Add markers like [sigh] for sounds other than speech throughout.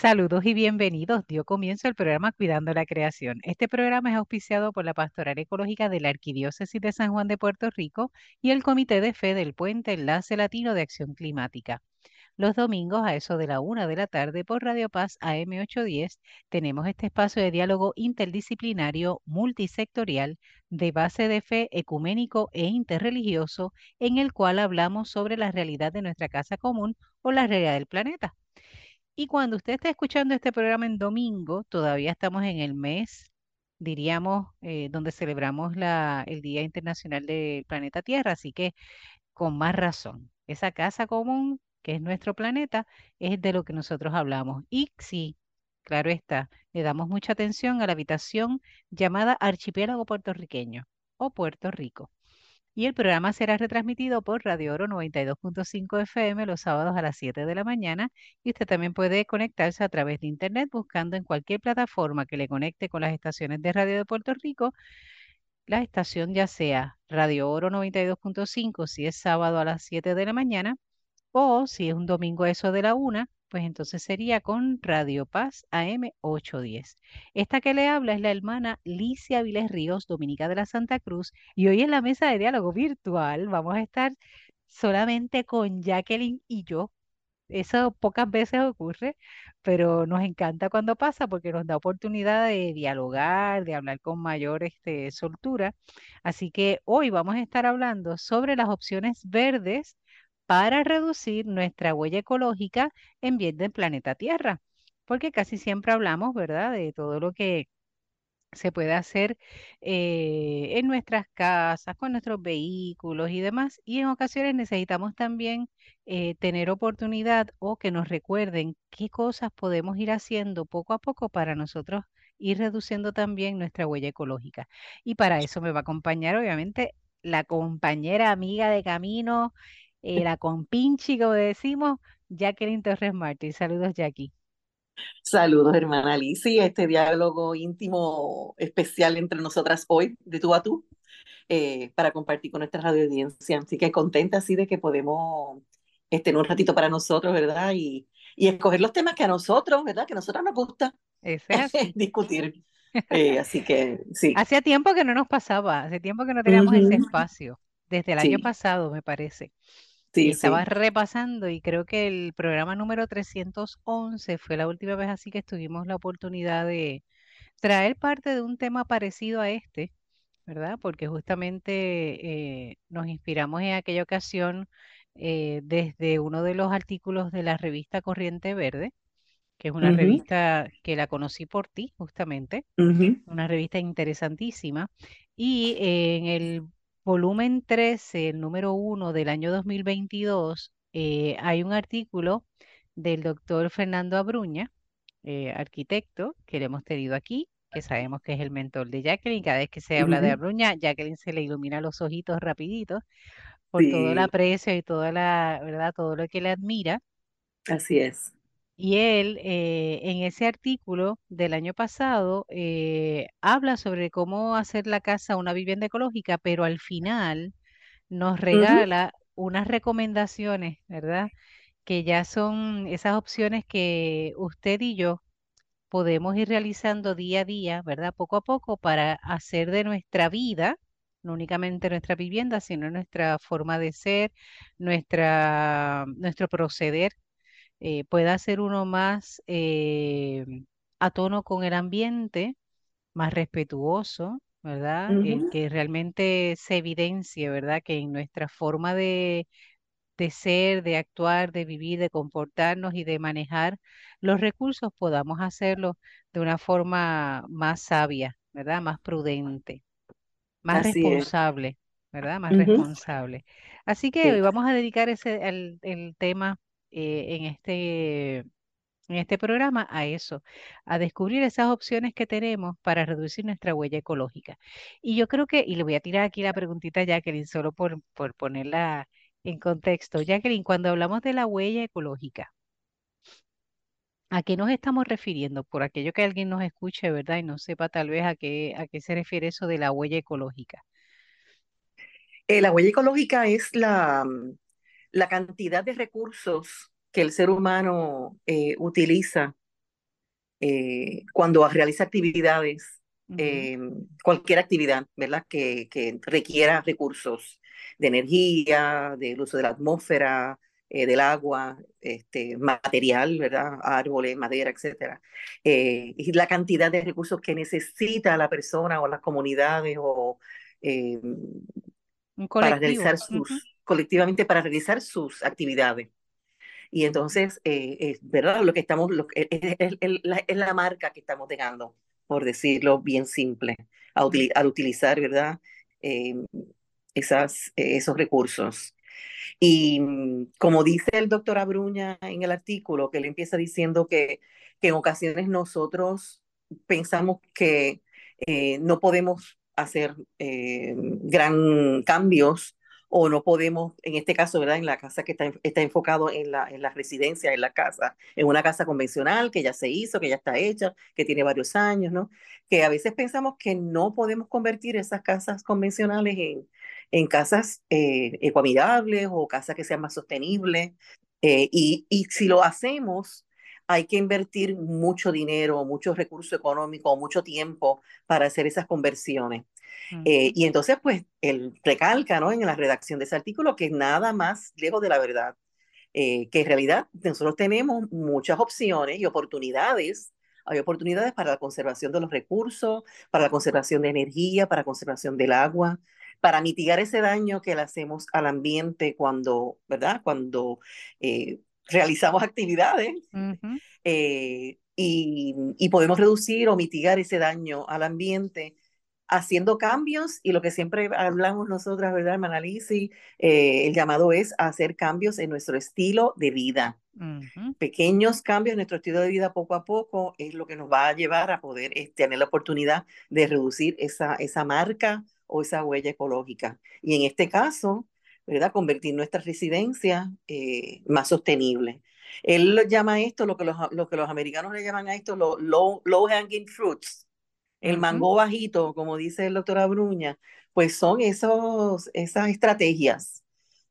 Saludos y bienvenidos. Dio comienzo el programa Cuidando la Creación. Este programa es auspiciado por la Pastoral Ecológica de la Arquidiócesis de San Juan de Puerto Rico y el Comité de Fe del Puente Enlace Latino de Acción Climática. Los domingos a eso de la una de la tarde por Radio Paz AM810 tenemos este espacio de diálogo interdisciplinario multisectorial de base de fe ecuménico e interreligioso en el cual hablamos sobre la realidad de nuestra casa común o la realidad del planeta. Y cuando usted está escuchando este programa en domingo, todavía estamos en el mes, diríamos, eh, donde celebramos el Día Internacional del Planeta Tierra, así que con más razón, esa casa común que es nuestro planeta es de lo que nosotros hablamos. Y sí, claro está, le damos mucha atención a la habitación llamada Archipiélago Puertorriqueño o Puerto Rico y el programa será retransmitido por Radio Oro 92.5 FM los sábados a las 7 de la mañana y usted también puede conectarse a través de internet buscando en cualquier plataforma que le conecte con las estaciones de radio de Puerto Rico, la estación ya sea Radio Oro 92.5 si es sábado a las 7 de la mañana o si es un domingo eso de la 1 pues entonces sería con Radio Paz AM 810. Esta que le habla es la hermana Licia Viles Ríos, Dominica de la Santa Cruz, y hoy en la mesa de diálogo virtual vamos a estar solamente con Jacqueline y yo. Eso pocas veces ocurre, pero nos encanta cuando pasa porque nos da oportunidad de dialogar, de hablar con mayor este, soltura. Así que hoy vamos a estar hablando sobre las opciones verdes para reducir nuestra huella ecológica en bien del planeta Tierra, porque casi siempre hablamos, ¿verdad?, de todo lo que se puede hacer eh, en nuestras casas, con nuestros vehículos y demás, y en ocasiones necesitamos también eh, tener oportunidad o que nos recuerden qué cosas podemos ir haciendo poco a poco para nosotros ir reduciendo también nuestra huella ecológica. Y para eso me va a acompañar, obviamente, la compañera amiga de camino, eh, la compinchi, como decimos, Jacqueline Torres Martí. Saludos, Jackie. Saludos, hermana Alicia, este diálogo íntimo especial entre nosotras hoy, de tú a tú, eh, para compartir con nuestra radio audiencia. Así que contenta así de que podemos tener un ratito para nosotros, ¿verdad? Y, y escoger los temas que a nosotros, ¿verdad? Que a nosotros nos gusta [laughs] discutir. Eh, así que sí. Hacía tiempo que no nos pasaba, hace tiempo que no teníamos ese espacio, desde el año pasado, me parece. Sí, estaba repasando y creo que el programa número 311 fue la última vez así que tuvimos la oportunidad de traer parte de un tema parecido a este, ¿verdad? Porque justamente eh, nos inspiramos en aquella ocasión eh, desde uno de los artículos de la revista Corriente Verde, que es una revista que la conocí por ti, justamente, una revista interesantísima. Y en el volumen 13, el número 1 del año 2022, eh, hay un artículo del doctor Fernando Abruña, eh, arquitecto, que le hemos tenido aquí, que sabemos que es el mentor de Jacqueline. Cada vez que se habla de Abruña, Jacqueline se le ilumina los ojitos rapiditos por todo el aprecio y toda la, ¿verdad? Todo lo que le admira. Así es. Y él, eh, en ese artículo del año pasado, eh, habla sobre cómo hacer la casa una vivienda ecológica, pero al final nos regala unas recomendaciones, ¿verdad? Que ya son esas opciones que usted y yo podemos ir realizando día a día, ¿verdad? Poco a poco para hacer de nuestra vida, no únicamente nuestra vivienda, sino nuestra forma de ser, nuestra, nuestro proceder eh, pueda ser uno más eh, a tono con el ambiente, más respetuoso, ¿verdad? El que realmente se evidencie, ¿verdad? Que en nuestra forma de, de ser, de actuar, de vivir, de comportarnos y de manejar los recursos podamos hacerlo de una forma más sabia, ¿verdad? Más prudente, más responsable, ¿verdad? Más responsable. Así que hoy vamos a dedicar ese, el tema eh, en este, en este programa a eso, a descubrir esas opciones que tenemos para reducir nuestra huella ecológica. Y yo creo que, y le voy a tirar aquí la preguntita a Jacqueline, solo por, por ponerla en contexto. Jacqueline, cuando hablamos de la huella ecológica, ¿a qué nos estamos refiriendo? Por aquello que alguien nos escuche, ¿verdad? Y no sepa tal vez a qué, a qué se refiere eso de la huella ecológica. Eh, la huella ecológica es la, la cantidad de recursos que el ser humano eh, utiliza eh, cuando realiza actividades, eh, cualquier actividad, ¿verdad? Que, que requiera recursos de energía, del uso de la atmósfera, del agua, este, material, ¿verdad? Árboles, madera, etcétera. Eh, y la cantidad de recursos que necesita la persona o las comunidades o eh, Un para realizar sus, colectivamente para realizar sus actividades. Y entonces, eh, es verdad, lo que estamos, lo, es, es- es la, es la marca que estamos dejando, por decirlo bien simple, a mm, util- al utilizar, ¿verdad? Eh, esas, eh, esos recursos. Y como dice el doctor Abruña en el artículo, que él empieza diciendo que, que en ocasiones nosotros pensamos que eh, no podemos hacer eh, gran cambios o no podemos, en este caso, ¿verdad? En la casa que está, está enfocado en la, en la residencia, en la casa, en una casa convencional que ya se hizo, que ya está hecha, que tiene varios años, ¿no? Que a veces pensamos que no podemos convertir esas casas convencionales en, en casas eh, ecoamigables o casas que sean más sostenibles. Eh, y, y si lo hacemos, hay que invertir mucho dinero, mucho recurso económico, mucho tiempo para hacer esas conversiones. Eh, y entonces, pues, él recalca, ¿no? En la redacción de ese artículo que nada más lejos de la verdad, eh, que en realidad nosotros tenemos muchas opciones y oportunidades. Hay oportunidades para la conservación de los recursos, para la conservación de energía, para la conservación del agua, para mitigar ese daño que le hacemos al ambiente cuando, ¿verdad? Cuando eh, realizamos actividades y podemos reducir o mitigar ese daño al ambiente haciendo cambios y lo que siempre hablamos nosotras, ¿verdad, hermana Lizzy? Eh, el llamado es a hacer cambios en nuestro estilo de vida. Pequeños cambios en nuestro estilo de vida poco a poco es lo que nos va a llevar a poder eh, tener la oportunidad de reducir esa, esa marca o esa huella ecológica. Y en este caso, ¿verdad? Convertir nuestra residencia eh, más sostenible. Él llama esto, lo que los, lo que los americanos le llaman a esto, los low, low hanging fruits el mango bajito, como dice el doctor Abruña, pues son esos, esas estrategias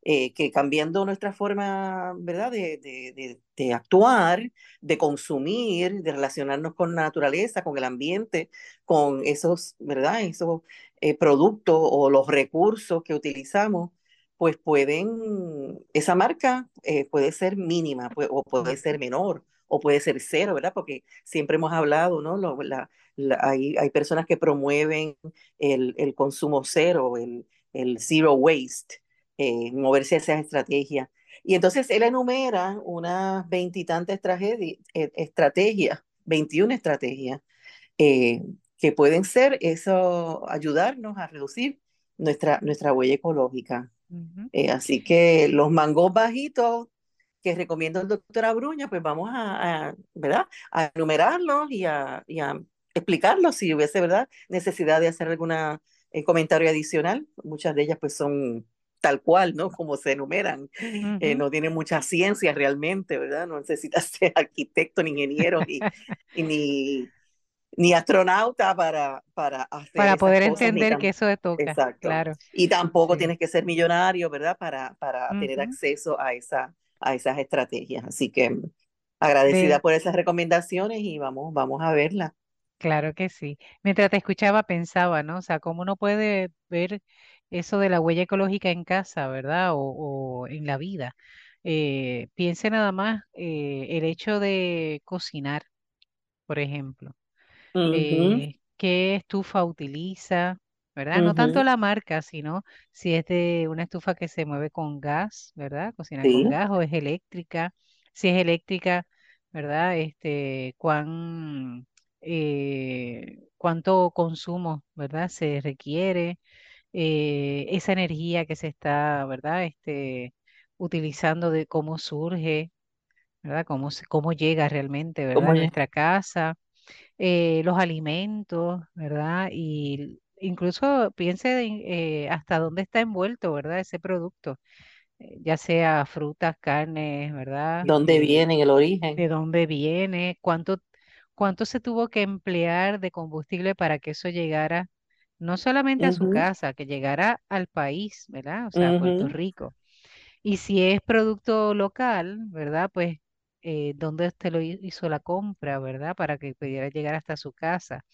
eh, que cambiando nuestra forma, ¿verdad?, de, de, de, de, actuar, de consumir, de relacionarnos con la naturaleza, con el ambiente, con esos, ¿verdad?, esos eh, productos o los recursos que utilizamos, pues pueden, esa marca eh, puede ser mínima puede, o puede ser menor o puede ser cero, ¿verdad? Porque siempre hemos hablado, ¿no? Lo, la, la, hay, hay, personas que promueven el, el consumo cero, el, el, zero waste, eh, moverse a esas estrategias. Y entonces él enumera unas veintitantas estrategias, 21 estrategias, eh, que pueden ser eso, ayudarnos a reducir nuestra, nuestra huella ecológica. ujú. Eh, así que los mangos bajitos que recomienda el doctor Abruña, pues vamos a, a ¿verdad? a enumerarlos y a, y a explicarlos si hubiese ¿verdad? necesidad de hacer algún eh, comentario adicional. Muchas de ellas pues son tal cual, ¿no? Como se enumeran. Eh, no tienen mucha ciencia realmente, ¿verdad? No necesitas [laughs] ser arquitecto, ni ingeniero, ni, [laughs] ni, ni astronauta para, para hacer Para poder cosas, entender que eso te toca, Exacto. claro. Y tampoco Sí. tienes que ser millonario, ¿verdad? Para, para tener acceso a, esa, a esas estrategias. Así que agradecida De, por esas recomendaciones y vamos, vamos a verla. Claro que sí. Mientras te escuchaba pensaba, ¿no? O sea, cómo uno puede ver eso de la huella ecológica en casa, ¿verdad? O, o en la vida. Eh, piense nada más eh, el hecho de cocinar, por ejemplo. Ujú, eh, qué estufa utiliza, ¿verdad? No tanto la marca, sino si es de una estufa que se mueve con gas, ¿verdad? Cocina con Sí. gas o es eléctrica. Si es eléctrica, ¿verdad? Este, cuán, eh, cuánto consumo, ¿verdad? Se requiere, eh, esa energía que se está, ¿verdad? Este, utilizando de cómo surge, ¿verdad? Cómo, cómo llega realmente, ¿verdad? ¿Cómo A es? nuestra casa eh, los alimentos, ¿verdad? Y incluso piense en, eh, hasta dónde está envuelto, ¿verdad? Ese producto, ya sea frutas, carnes, ¿verdad? ¿Dónde viene el origen? de dónde viene, cuánto, cuánto se tuvo que emplear de combustible para que eso llegara no solamente a su casa, que llegara al país, ¿verdad? O sea, a Puerto Rico. Y si es producto local, ¿verdad? Pues eh, dónde usted lo hizo la compra, ¿verdad? Para que pudiera llegar hasta su casa.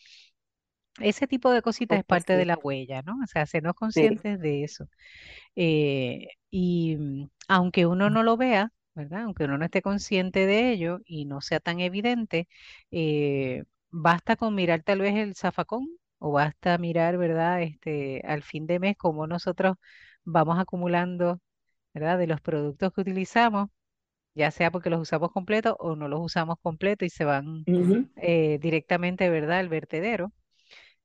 Ese tipo de cositas es parte de la huella, ¿no? O sea, hacernos sí. conscientes de eso. Eh, y mm, aunque uno no lo vea, ¿verdad? Aunque uno no esté consciente de ello y no sea tan evidente, eh, basta con mirar tal vez el zafacón o basta mirar, ¿verdad? Este, al fin de mes cómo nosotros vamos acumulando, ¿verdad? De los productos que utilizamos, ya sea porque los usamos completos o no los usamos completos y se van eh, directamente, ¿verdad? Al vertedero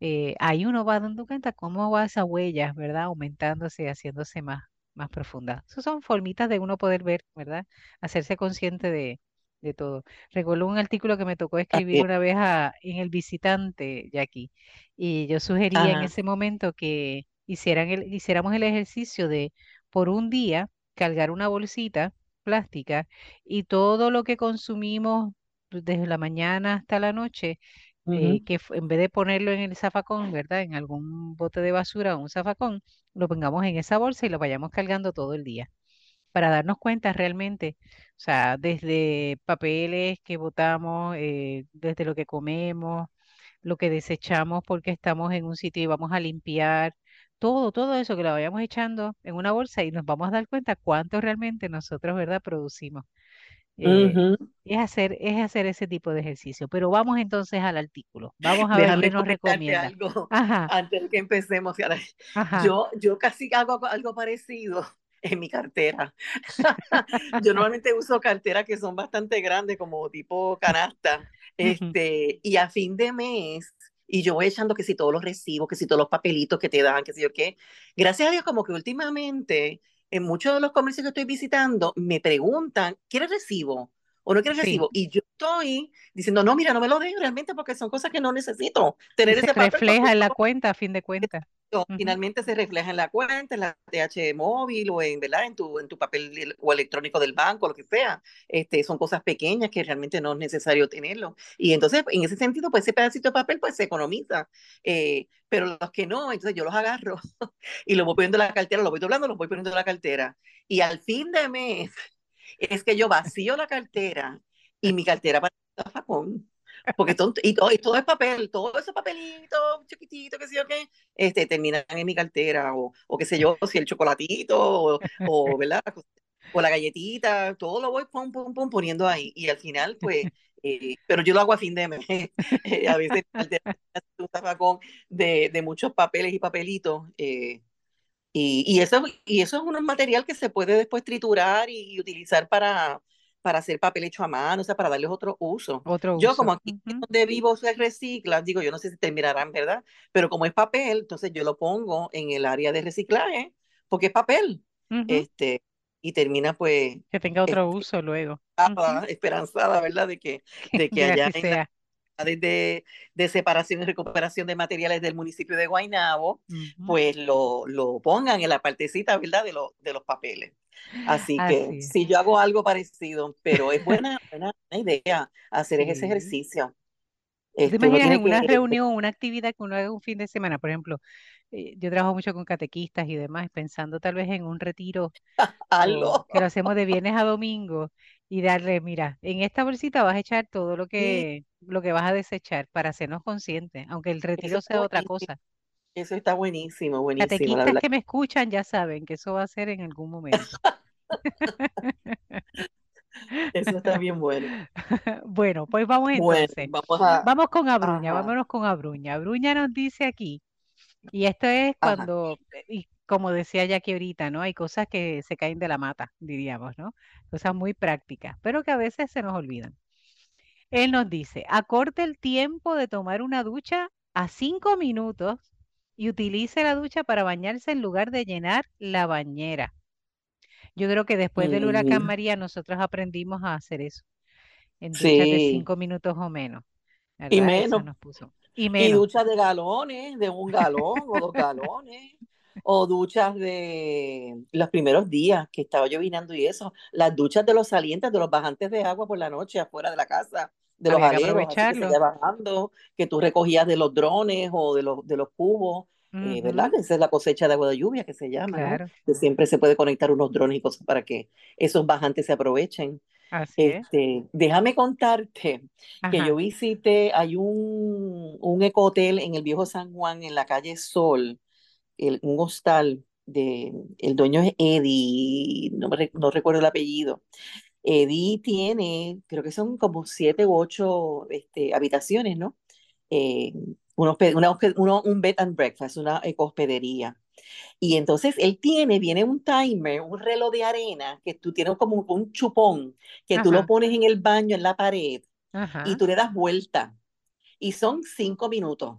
eh, ahí uno va dando cuenta cómo va esa huella, ¿verdad? Aumentándose y haciéndose más, más profunda. Esas son formitas de uno poder ver, ¿verdad? Hacerse consciente de, de todo. Recuerdo un artículo que me tocó escribir es. una vez a- en El Visitante, Jackie, y yo sugería en ese momento que hicieran el, hiciéramos el ejercicio de, por un día, cargar una bolsita plástica y todo lo que consumimos desde la mañana hasta la noche eh, que en vez de ponerlo en el zafacón, ¿verdad? En algún bote de basura o un zafacón, lo pongamos en esa bolsa y lo vayamos cargando todo el día para darnos cuenta realmente, o sea, desde papeles que botamos, eh, desde lo que comemos, lo que desechamos porque estamos en un sitio y vamos a limpiar, todo, todo eso que lo vayamos echando en una bolsa y nos vamos a dar cuenta cuánto realmente nosotros, ¿verdad? Producimos. Eh, ujú. es hacer, es hacer ese tipo de ejercicio. Pero vamos entonces al artículo. Vamos a ver qué Déjame nos recomienda. algo Ajá, antes de que empecemos. Ajá. Yo, yo casi hago algo parecido en mi cartera. [laughs] Yo normalmente uso carteras que son bastante grandes, como tipo canasta, este, y a fin de mes, y yo voy echando que si todos los recibos, que si todos los papelitos que te dan, que si yo qué. Gracias a Dios, como que últimamente, en muchos de los comercios que estoy visitando, me preguntan, ¿quieres recibo? ¿O no quieres Sí, recibo? Y yo estoy diciendo, no, mira, no me lo den realmente porque son cosas que no necesito tener se ese papel refleja en la cuenta a fin de cuentas. no, Ujú, finalmente se refleja en la cuenta, en la TH móvil o en, ¿verdad? en tu, en tu papel el- o electrónico del banco, lo que sea. Este, son cosas pequeñas que realmente no es necesario tenerlo. Y entonces, en ese sentido, pues ese pedacito de papel pues se economiza. Eh, pero los que no, entonces yo los agarro [laughs] y los voy poniendo en la cartera, los voy doblando, los voy poniendo en la cartera. Y al fin de mes es que yo vacío la cartera y mi cartera para el zafacón. Porque todo, y, todo, y todo es papel, todo ese papelito chiquitito, que sé yo qué, este, terminan en mi cartera, o, o qué sé yo, si el chocolatito, o, o, ¿verdad? O la galletita, todo lo voy pum, pum, pum, poniendo ahí. Y al final, pues, eh, pero yo lo hago a fin de mes. [laughs] Eh, a veces zafacón de, de muchos papeles y papelitos. eh, y, y eso, y eso es un material que se puede después triturar y, y utilizar para, para hacer papel hecho a mano, o sea, para darles otro uso. Otro Yo, uso. como aquí donde vivo se recicla, digo, yo no sé si terminarán, ¿verdad? Pero como es papel, entonces yo lo pongo en el área de reciclaje, porque es papel. Este, y termina pues Que tenga otro este, uso luego. Ujú, esperanzada, esperanzada, ¿verdad? De que, de que [laughs] allá en. De, de separación y recuperación de materiales del municipio de Guaynabo, pues lo, lo pongan en la partecita, ¿verdad? De, lo, de los papeles. Así que es. sí, yo hago algo parecido, pero es buena, [laughs] buena, idea hacer ese Sí. ejercicio. ¿Tú te imaginas en una que reunión, una actividad que uno haga un fin de semana? Por ejemplo, eh, yo trabajo mucho con catequistas y demás, pensando tal vez en un retiro [laughs] algo. que lo hacemos de viernes a domingo y darle, mira, en esta bolsita vas a echar todo lo que, lo que vas a desechar para hacernos conscientes, aunque el retiro sea otra cosa. Eso está buenísimo, buenísimo, la Catequistas verdad. que me escuchan ya saben que eso va a ser en algún momento. [laughs] Eso está bien bueno. [laughs] Bueno, pues vamos Bueno, entonces. vamos a, Vamos con Abruña, ajá, vámonos con Abruña. Abruña nos dice aquí, y esto es cuando, eh, y como decía Jackie ahorita, ¿no? Hay cosas que se caen de la mata, diríamos, ¿no? Cosas muy prácticas, pero que a veces se nos olvidan. Él nos dice, acorte el tiempo de tomar una ducha a cinco minutos y utilice la ducha para bañarse en lugar de llenar la bañera. Yo creo que después del huracán Mm, María nosotros aprendimos a hacer eso, en duchas de cinco minutos o menos, y menos. nos puso. Y Y duchas de galones, de un galón o dos galones, o duchas de los primeros días que estaba llovinando y eso, las duchas de los salientes, de los bajantes de agua por la noche afuera de la casa, de los Había aleros, que bajando, que tú recogías de los drones o de los, de los cubos, eh, ¿verdad? Esa es la cosecha de agua de lluvia que se llama. Que siempre se puede conectar unos drones y cosas para que esos bajantes se aprovechen. Así es. Este, déjame contarte que yo visité, hay un, un ecohotel en el Viejo San Juan, en la calle Sol, el- un hostal de, el dueño es Eddie, no, me no recuerdo el apellido. Eddie tiene, creo que son como siete u ocho este, habitaciones, ¿no? Eh, un, una hospe- uno- un bed and breakfast, una hospedería. Y entonces él tiene, viene un timer, un reloj de arena, que tú tienes como un chupón, que tú lo ajá, pones en el baño, en la pared, y ajá. tú le das vuelta. Y son cinco minutos.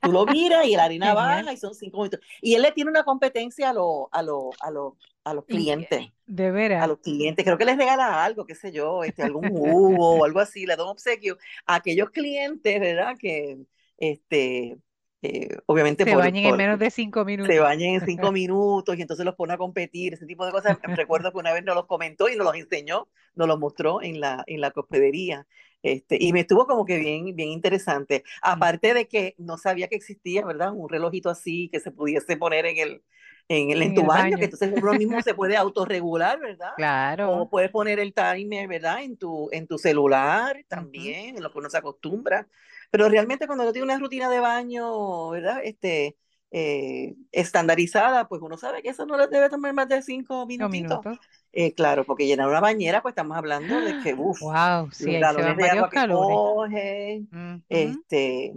Tú lo miras y la harina baja y son cinco minutos. Y él le tiene una competencia a, los a, los a, los a los clientes. de A veras, los clientes, creo que les regala algo, qué sé yo, este, algún jugo o algo así, le da un obsequio a aquellos clientes, ¿verdad? Que, este, eh, obviamente se por, bañen en por, menos de cinco se minutos. bañen en cinco minutos y entonces los pone a competir, ese tipo de cosas. Recuerdo que una vez nos los comentó y nos los enseñó, nos los mostró en la, en la hospedería. Este, y me estuvo como que bien, bien interesante. Aparte de que no sabía que existía, ¿verdad? Un relojito así que se pudiese poner en el, en el, en En tu el baño, que baño. entonces uno mismo se puede [laughs] autorregular, ¿verdad? O Claro. puedes poner el timer, ¿verdad? En tu, en tu celular también, en lo que uno se acostumbra. Pero realmente cuando uno tiene una rutina de baño, ¿verdad? Este, eh, estandarizada, pues uno sabe que eso no le debe tomar más de cinco minutitos. minutos. Eh, claro, porque llenar una bañera, pues estamos hablando de que, [gasps] uff, Wow, sí, los galones de agua que calories. coge, Ujú. este,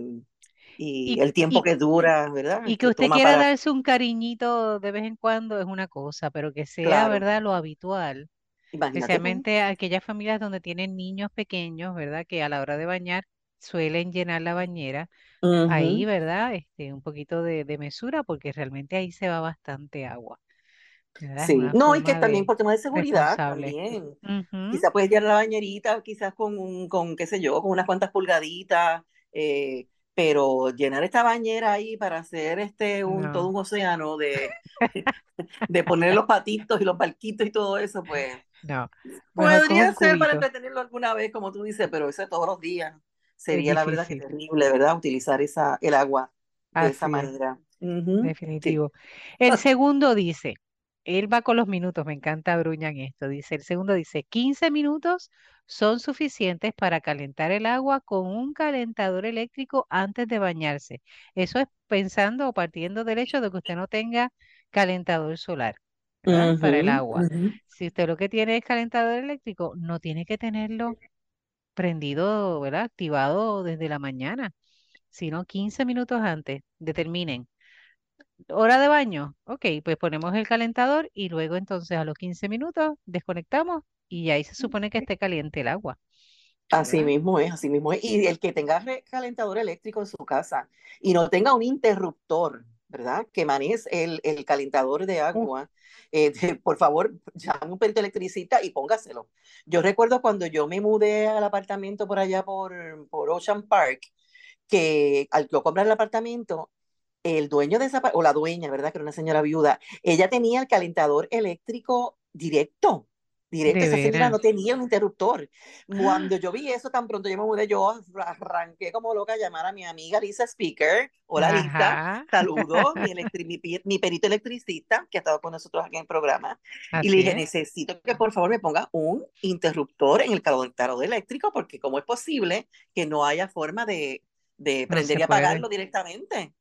y Y, el tiempo y, que dura, ¿verdad? y que usted quiera para, darse un cariñito de vez en cuando es una cosa, pero que sea, claro, ¿verdad?, lo habitual. imagínate. Especialmente aquellas familias donde tienen niños pequeños, ¿verdad? Que a la hora de bañar suelen llenar la bañera. Ahí. ¿verdad? Este, un poquito de, de mesura porque realmente ahí se va bastante agua, ¿verdad? Es Sí, una no, y que también por tema de seguridad también. Ujú, Quizás puedes llenar la bañerita, quizás con, un- con, qué sé yo, con unas cuantas pulgaditas, eh, pero llenar esta bañera ahí para hacer este un, todo un océano de, [laughs] [laughs] de poner los patitos y los barquitos y todo eso, pues no. Podría ser para entretenerlo alguna vez, como tú dices, pero eso todos los días Es sería la verdad que terrible, ¿verdad? Utilizar esa, el agua de esa es. manera. Sí. Definitivo. El segundo dice, él va con los minutos, me encanta Bruña en esto, dice, el segundo dice, 15 minutos son suficientes para calentar el agua con un calentador eléctrico antes de bañarse. Eso es pensando o partiendo del hecho de que usted no tenga calentador solar. Para el agua. Si usted lo que tiene es calentador eléctrico, no tiene que tenerlo prendido, ¿verdad? Activado desde la mañana, sino 15 minutos antes. Determinen. Hora de baño. Ok, pues ponemos el calentador y luego entonces a los 15 minutos desconectamos y ahí se supone que esté caliente el agua, Así mismo es, así mismo es. Y el que tenga calentador eléctrico en su casa y no tenga un interruptor, ¿verdad? Que maneje el, el calentador de agua, eh, de- [laughs] por favor, llame un perito electricista y póngaselo. Yo recuerdo cuando yo me mudé al apartamento por allá por, por Ocean Park, que al yo comprar el apartamento, el dueño de esa, o la dueña, ¿verdad? Que era una señora viuda, ella tenía el calentador eléctrico directo, directo, esa señora no tenía un interruptor. Cuando [gasps] yo vi eso, tan pronto yo me mudé, yo arranqué como loca a llamar a mi amiga Lisa Speaker. Hola Lisa, Ajá, saludos, mi, [laughs] electri- mi, mi perito electricista que ha estado con nosotros aquí en el programa. Y le así dije, es. necesito que por favor me ponga un interruptor en el calentador eléctrico, porque cómo es posible que no haya forma de, de No prender se y puede. apagarlo directamente.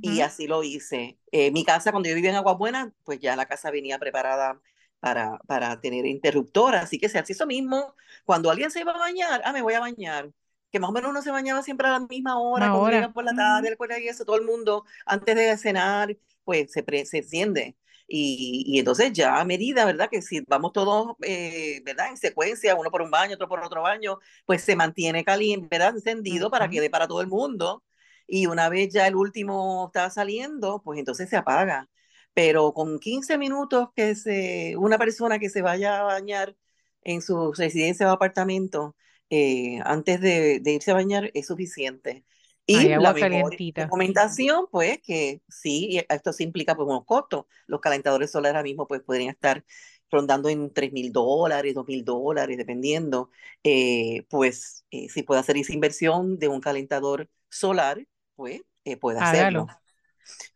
Y Ujú, así lo hice. Eh, mi casa, cuando yo vivía en Agua Buena, pues ya la casa venía preparada para, para tener interruptor. Así que se hace eso mismo. Cuando alguien se iba a bañar, ah, me voy a bañar. Que más o menos uno se bañaba siempre a la misma hora, cuando llega por la tarde, el colegio y eso, todo el mundo, antes de cenar, pues se, pre- se enciende. Y, y entonces ya a medida, ¿verdad? Que si vamos todos, eh, ¿verdad? En secuencia, uno por un baño, otro por otro baño, pues se mantiene caliente, ¿verdad? Encendido para que dé para todo el mundo y una vez ya el último está saliendo, pues entonces se apaga. Pero con 15 minutos que se, una persona que se vaya a bañar en su residencia o apartamento, eh, antes de, de irse a bañar es suficiente. Y la mejor recomendación, pues, que sí, esto se implica pues unos costos. Los calentadores solares ahora mismo pues podrían estar rondando en tres mil dólares, dos mil dólares, dependiendo. Eh, pues eh, si puede hacer esa inversión de un calentador solar, pues puede hacerlo. Hágalo.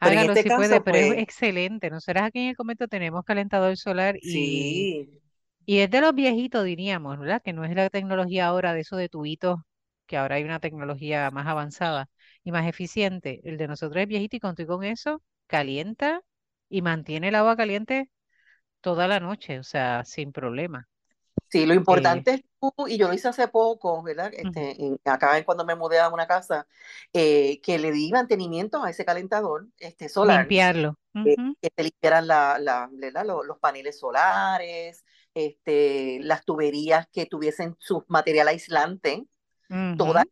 Pero en Hágalo este si puede, pero es pues excelente. Nosotros aquí en el convento tenemos calentador solar y sí, Y es de los viejitos, diríamos, ¿verdad? Que no es la tecnología ahora de eso de tubitos, que ahora hay una tecnología más avanzada y más eficiente. El de nosotros es viejito y con, con eso calienta y mantiene el agua caliente toda la noche, o sea, sin problema. Sí, lo Eh, importante es tú, y yo lo hice hace poco, ¿verdad? Este, en- acá cuando me mudé a una casa, eh, que le di mantenimiento a ese calentador este, solar, limpiarlo. eh, que se limpiaran la, la-. Los, los paneles solares, este, las tuberías que tuviesen su material aislante, todas ujú.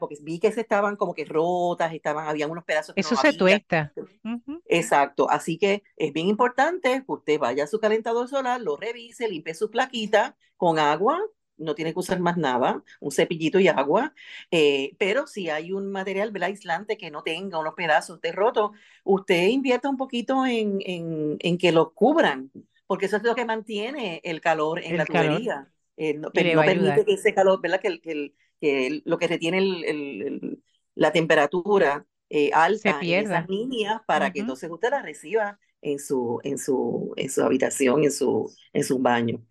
porque vi que se estaban como que rotas, estaban, habían unos pedazos que no Eso se había. tuesta. ujú, Exacto, así que es bien importante que usted vaya a su calentador solar, lo revise, limpie su plaquita con agua, no tiene que usar más nada, un cepillito y agua, eh, pero si hay un material ¿verdad? aislante que no tenga unos pedazos de roto, usted invierta un poquito en, en, en que lo cubran, porque eso es lo que mantiene el calor en la calor tubería. Eh, no, y per- le no permite que ese calor, ¿verdad? Que, el- que, el- que lo que retiene el- el- el- la temperatura eh, Se alta en esas líneas para que ujú, entonces usted la reciba en su, en su, en su habitación, en su, en su baño.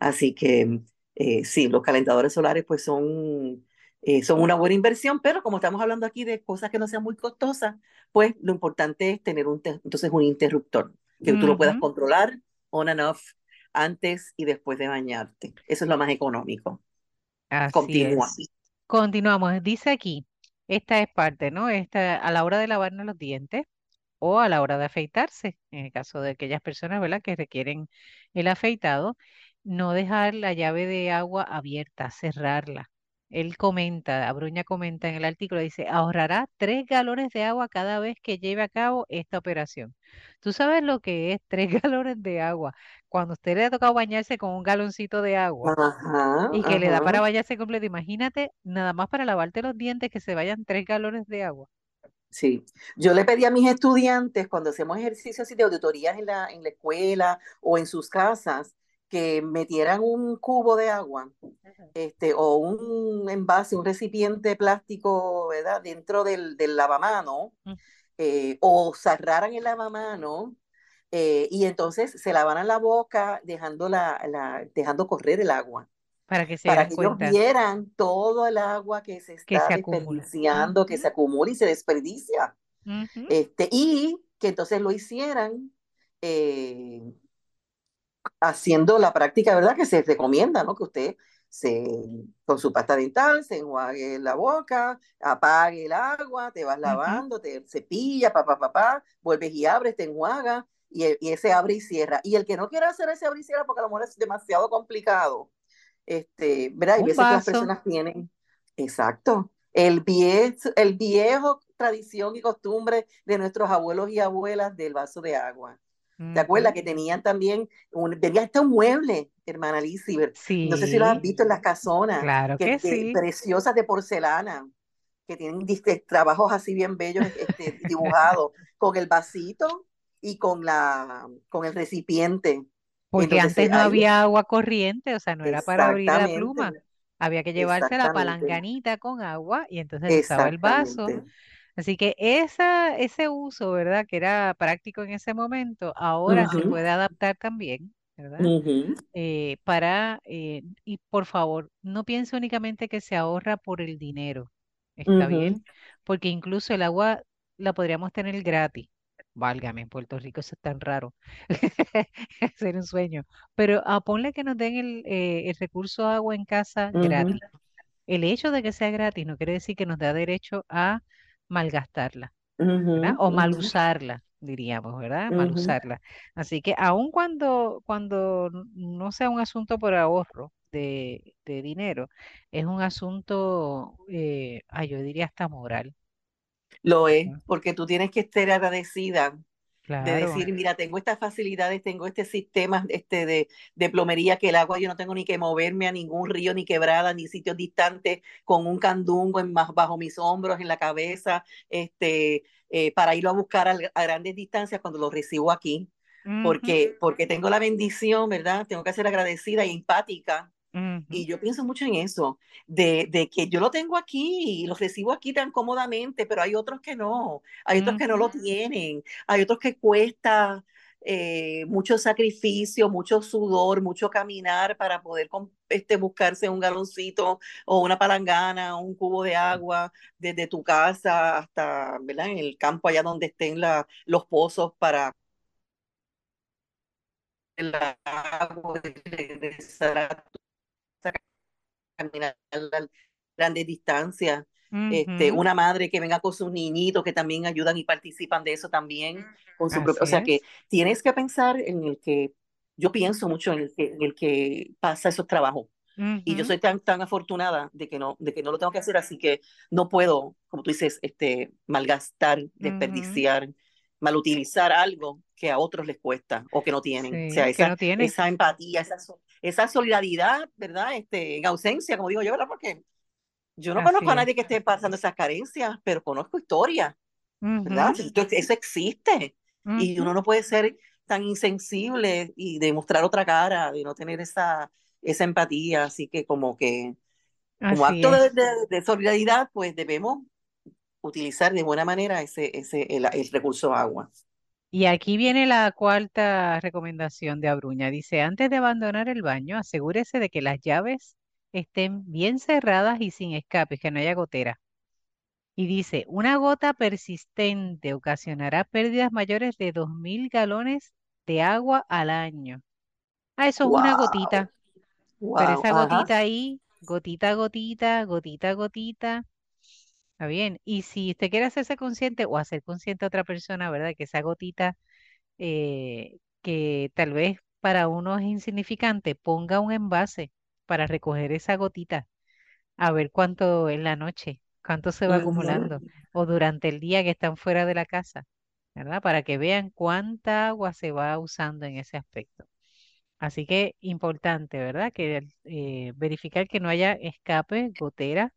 Así que eh, sí, los calentadores solares pues son, eh, son una buena inversión, pero como estamos hablando aquí de cosas que no sean muy costosas, pues lo importante es tener un, entonces un interruptor que tú lo puedas controlar on and off antes y después de bañarte. Eso es lo más económico. Así Continúa. es. Continuamos. Dice aquí, esta es parte, ¿no? Esta, a la hora de lavarnos los dientes o a la hora de afeitarse, en el caso de aquellas personas, ¿verdad?, que requieren el afeitado, no dejar la llave de agua abierta, cerrarla. Él comenta, Abruña comenta en el artículo, dice, ahorrará tres galones de agua cada vez que lleve a cabo esta operación. ¿Tú sabes lo que es [laughs] tres galones de agua? Cuando a usted le ha tocado bañarse con un galoncito de agua Ajá, y que le da para bañarse completo, imagínate, nada más para lavarte los dientes que se vayan tres galones de agua. Sí, yo le pedí a mis estudiantes cuando hacemos ejercicios así de auditorías en la, en la escuela o en sus casas que metieran un cubo de agua este, o un envase, un recipiente plástico, ¿verdad? Dentro del, del lavamano eh, o cerraran el lavamano eh, y entonces se lavaran la boca dejando, la, la- dejando correr el agua Para que se para que ellos vieran todo el agua que se que está acumula. desperdiciando, que se acumula y se desperdicia. Este, y que entonces lo hicieran eh, haciendo la práctica, ¿verdad? Que se recomienda, ¿no? Que usted se, con su pasta dental se enjuague la boca, apague el agua, te vas lavando, te cepilla, papá, papá, vuelves y abres, te enjuaga, y, y ese abre y cierra. Y el que no quiera hacer ese abre y cierra porque a lo mejor es demasiado complicado, este, ¿verdad? Un veces que las personas tienen, exacto, el viejo, el viejo tradición y costumbre de nuestros abuelos y abuelas del vaso de agua. ¿Te acuerdas que tenían también, un, venía hasta un mueble, hermana Lizzy, no sé si lo has Sí, visto en las casonas, claro que, sí. preciosas de porcelana, que tienen diste, trabajos así bien bellos este, dibujados, [laughs] con el vasito y con, la, con el recipiente. Porque Entonces, antes eh, no había agua corriente, o sea, no era para abrir la pluma. Había que llevarse la palanganita con agua y entonces usaba el vaso. Así que esa, ese uso, ¿verdad? Que era práctico en ese momento, ahora se puede adaptar también, ¿verdad? eh, para, eh, y por favor, no piense únicamente que se ahorra por el dinero, ¿está bien? Porque incluso el agua la podríamos tener gratis. Válgame, en Puerto Rico eso es tan raro. [laughs] Sería un sueño. Pero a ponle que nos den el, eh, el recurso agua en casa gratis. El hecho de que sea gratis no quiere decir que nos da derecho a malgastarla. O mal usarla, diríamos, ¿verdad? Mal usarla. Así que aun cuando, cuando no sea un asunto por ahorro de, de dinero, es un asunto, eh, ay, yo diría hasta moral. Lo es, porque tú tienes que estar agradecida de decir, mira, tengo estas facilidades, tengo este sistema este de, de plomería que el agua yo no tengo ni que moverme a ningún río, ni quebrada, ni sitios distantes, con un candungo en más, bajo mis hombros, en la cabeza, este, eh, para irlo a buscar a, a grandes distancias cuando lo recibo aquí, porque, porque tengo la bendición, ¿verdad? Tengo que ser agradecida y empática y yo pienso mucho en eso, de, de, que yo lo tengo aquí y lo recibo aquí tan cómodamente, pero hay otros que no, hay otros que no lo tienen, hay otros que cuesta, eh, mucho sacrificio, mucho sudor, mucho caminar para poder este, buscarse un galoncito o una palangana, un cubo de agua desde tu casa hasta ¿verdad? en el campo allá donde estén la, los pozos para el agua, regresar a caminar a grandes distancias. Este, una madre que venga con sus niñitos que también ayudan y participan de eso también con su propio, o sea que tienes que pensar en el que yo pienso mucho en el que, en el que pasa esos trabajos. Y yo soy tan tan afortunada de que no de que no lo tengo que hacer así que no puedo como tú dices este malgastar desperdiciar malutilizar algo que a otros les cuesta o que no tienen. O sea esa, esa empatía esa, esa solidaridad verdad este en ausencia como digo yo verdad porque yo no conozco a nadie que esté pasando esas carencias, pero conozco historias, ¿verdad? Eso existe. Y uno no puede ser tan insensible y demostrar otra cara, de no tener esa, esa empatía. Así que como que, como acto de, solidaridad, pues debemos utilizar de buena manera ese, ese, el, el recurso agua. Y aquí viene la cuarta recomendación de Abruña. Dice, antes de abandonar el baño, asegúrese de que las llaves estén bien cerradas y sin escapes, que no haya gotera. Y dice, una gota persistente ocasionará pérdidas mayores de 2.000 galones de agua al año. Ah, eso es una gotita. Pero esa gotita ahí, gotita gotita, gotita gotita, está bien. Y si usted quiere hacerse consciente o hacer consciente a otra persona, ¿verdad? Que esa gotita, eh, que tal vez para uno es insignificante, ponga un envase para recoger esa gotita, a ver cuánto en la noche, cuánto se va acumulando, o durante el día que están fuera de la casa, ¿verdad? Para que vean cuánta agua se va usando en ese aspecto. Así que importante, ¿verdad? Que eh, verificar que no haya escape, gotera,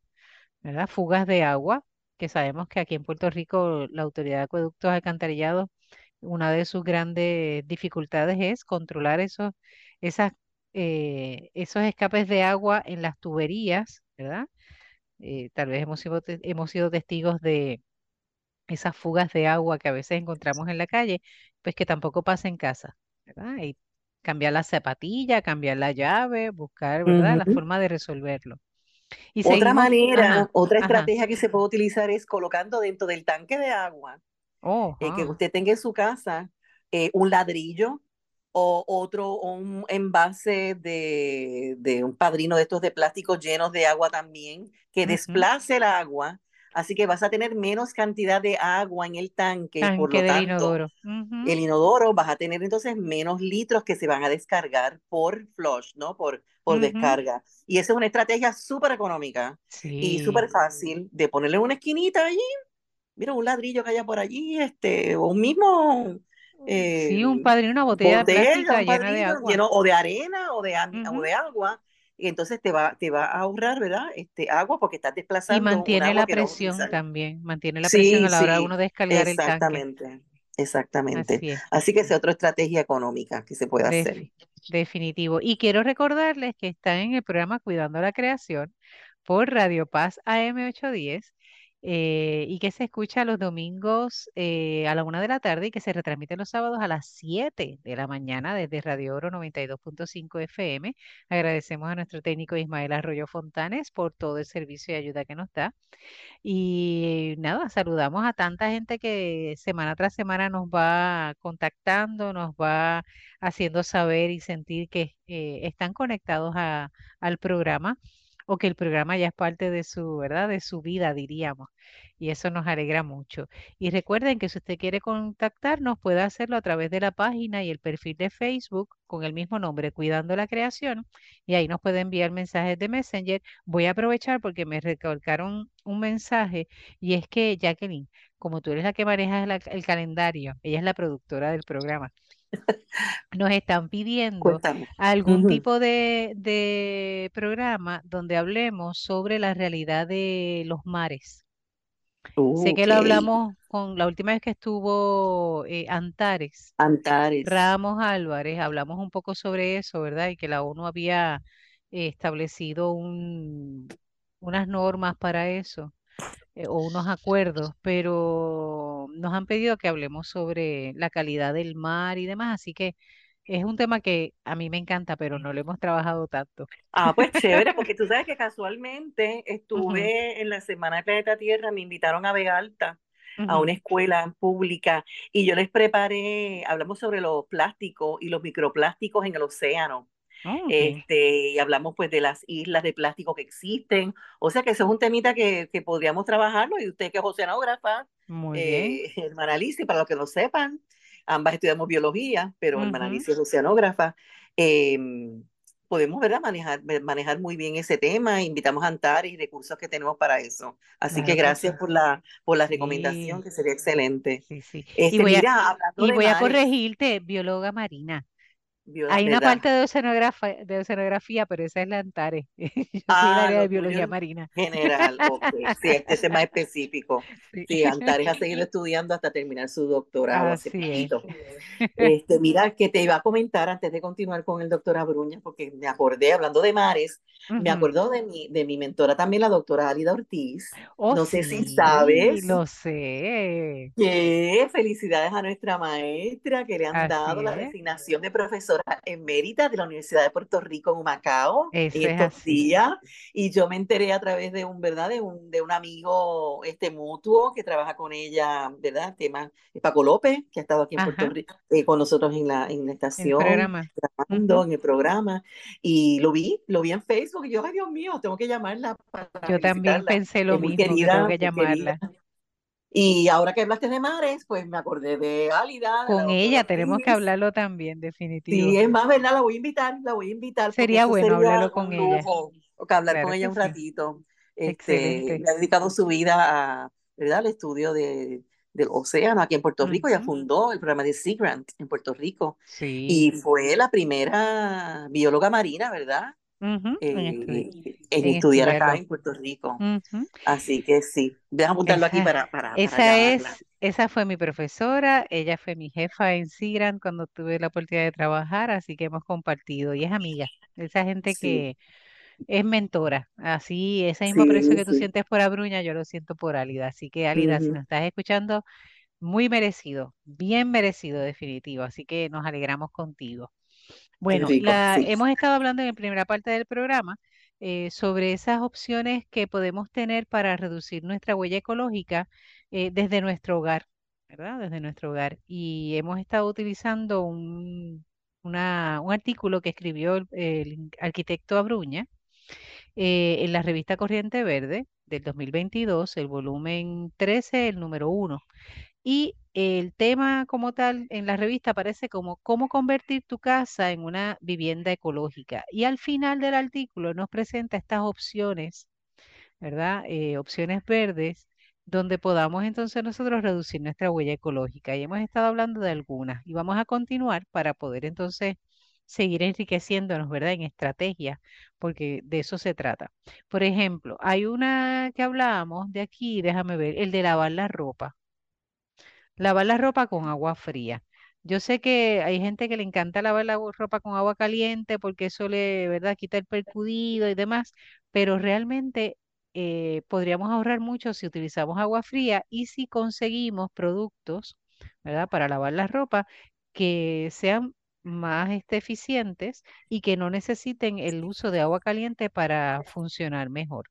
¿verdad? Fugas de agua, que sabemos que aquí en Puerto Rico la Autoridad de Acueductos Alcantarillados, una de sus grandes dificultades es controlar esos, esas eh, esos escapes de agua en las tuberías, ¿verdad? Eh, tal vez hemos sido, hemos sido testigos de esas fugas de agua que a veces encontramos en la calle, pues que tampoco pasa en casa, ¿verdad? Y cambiar la zapatilla, cambiar la llave, buscar, ¿verdad? La forma de resolverlo. Y otra manera, otra estrategia que se puede utilizar es colocando dentro del tanque de agua oh, eh, que usted tenga en su casa un ladrillo o otro, un envase de, de, un padrino de estos de plástico llenos de agua también, que desplace el agua, así que vas a tener menos cantidad de agua en el tanque, por lo tanto, inodoro. el inodoro vas a tener entonces menos litros que se van a descargar por flush, ¿no? Por, por descarga. Y esa es una estrategia súper económica y súper fácil de ponerle una esquinita allí, mira, un ladrillo que haya por allí, este, o un mismo sí, un eh, padrino, una botella, de plástica llena de agua. o de arena o de, o de agua. Y entonces te va, te va a ahorrar, ¿verdad? Este agua porque estás desplazando. Y mantiene la presión también, mantiene la presión a la hora de uno descargar el tanque. Exactamente, exactamente. Así, que es otra estrategia económica que se puede hacer. Definitivo. Y quiero recordarles que están en el programa Cuidando la Creación por Radio Paz AM810 eh, y que se escucha los domingos eh, a la una de la tarde y que se retransmite los sábados a las 7 de la mañana desde Radio Oro 92.5 FM. Agradecemos a nuestro técnico Ismael Arroyo Fontanes por todo el servicio y ayuda que nos da. Y nada, saludamos a tanta gente que semana tras semana nos va contactando, nos va haciendo saber y sentir que eh, están conectados al programa o que el programa ya es parte de su, ¿verdad? De su vida, diríamos. Y eso nos alegra mucho. Y recuerden que si usted quiere contactarnos, puede hacerlo a través de la página y el perfil de Facebook con el mismo nombre, Cuidando la Creación, y ahí nos puede enviar mensajes de Messenger. Voy a aprovechar porque me recalcaron un mensaje y es que Jacqueline, como tú eres la que maneja el calendario, ella es la productora del programa nos están pidiendo algún tipo de, programa donde hablemos sobre la realidad de los mares. Sé que lo hablamos con la última vez que estuvo eh, Antares. Antares. Ramos Álvarez, hablamos un poco sobre eso, ¿verdad? Y que la ONU había eh, establecido un, unas normas para eso. Eh, o unos acuerdos, pero nos han pedido que hablemos sobre la calidad del mar y demás, así que es un tema que a mí me encanta, pero no lo hemos trabajado tanto. Ah, pues chévere, [laughs] porque tú sabes que casualmente estuve en la Semana del Planeta Tierra, me invitaron a Vega Alta, a una escuela pública, y yo les preparé, hablamos sobre los plásticos y los microplásticos en el océano. Oh, ok, Este, y hablamos pues de las islas de plástico que existen. O sea que eso es un temita que, que podríamos trabajarlo. Y usted que es oceanógrafa, muy bien. eh, hermana Alicia, para los que no sepan, ambas estudiamos biología, pero hermana Ujú, Alicia es oceanógrafa. eh, podemos ¿verdad? Manejar, manejar muy bien ese tema. Invitamos a Antares y recursos que tenemos para eso. Así que Claro que gracias sí. por la, por la recomendación, Sí, que sería excelente. sí, sí. Y Este, voy a, mira, hablando y voy a corregirte, bióloga marina. Hay una parte de oceanografía, de oceanografía, pero esa es la Antares. [laughs] Yo soy el Ah, área de biología es marina. general, ok. [laughs] Sí, este es más específico. Sí. Sí, Antares ha seguido [laughs] estudiando hasta terminar su doctorado hace Así es. poquito. Este, mira, que te iba a comentar antes de continuar con el doctor Abruña, porque me acordé, hablando de mares, me acuerdo de mi, de mi mentora también, la doctora Álida Ortiz. Oh, No sé si sabes lo sé. que felicidades a nuestra maestra que le han Así dado la es. designación de profesora emérita de la Universidad de Puerto Rico en Humacao en Eso es estos días. Y yo me enteré a través de un, ¿verdad? De un, de un amigo este mutuo que trabaja con ella, ¿verdad? Tema, Paco López, que ha estado aquí en Puerto Rico eh, con nosotros en la, en la el estación, Ujú. en el programa. Y lo vi, lo vi en Facebook y yo, ay Dios mío, tengo que llamarla para Yo también pensé lo mismo, que tengo que querida. Y ahora que hablaste de mares, pues me acordé de Álida, Con ella tenemos que hablarlo también, definitivo. Sí, es más, ¿verdad? La voy a invitar, la voy a invitar Sería bueno sería hablarlo con ella. o que hablar con Claro ella que un sí. ratito. Este, le ha dedicado su vida a, ¿verdad? al estudio de, del océano aquí en Puerto Rico. Ella Ujú. fundó el programa de Sea Grant en Puerto Rico Sí. y fue la primera bióloga marina, ¿verdad? En estu- Eh, en en estudiar acá en Puerto Rico. Así que sí, deja apuntarlo aquí para, para, para esa llamarla. es, esa fue mi profesora, ella fue mi jefa en Sigran cuando tuve la oportunidad de trabajar, así que hemos compartido y es amiga. Esa gente Sí, que es mentora, así ese mismo sí, que tú sí. sientes por Abruña, yo lo siento por Álida. Así que Álida, si nos estás escuchando, muy merecido, bien merecido, definitivo. Así que nos alegramos contigo. Bueno, rico, la, sí. hemos estado hablando en la primera parte del programa eh, sobre esas opciones que podemos tener para reducir nuestra huella ecológica eh, desde nuestro hogar, ¿verdad? Desde nuestro hogar. Y hemos estado utilizando un, una- un artículo que escribió el, el arquitecto Abruña eh, en la revista Corriente Verde del 2022, el volumen 13, el número uno. Y el tema como tal en la revista aparece como cómo convertir tu casa en una vivienda ecológica. Y al final del artículo nos presenta estas opciones, ¿verdad? Eh, opciones verdes, donde podamos entonces nosotros reducir nuestra huella ecológica. Y hemos estado hablando de algunas y vamos a continuar para poder entonces seguir enriqueciéndonos, ¿verdad? En estrategias, porque de eso se trata. Por ejemplo, hay una que hablábamos de aquí, déjame ver, el de lavar la ropa. Lavar la ropa con agua fría. Yo sé que hay gente que le encanta lavar la ropa con agua caliente porque eso le, ¿verdad?, quita el percudido y demás, pero realmente eh, podríamos ahorrar mucho si utilizamos agua fría y si conseguimos productos, ¿verdad?, para lavar la ropa que sean más este, eficientes y que no necesiten el uso de agua caliente para funcionar mejor.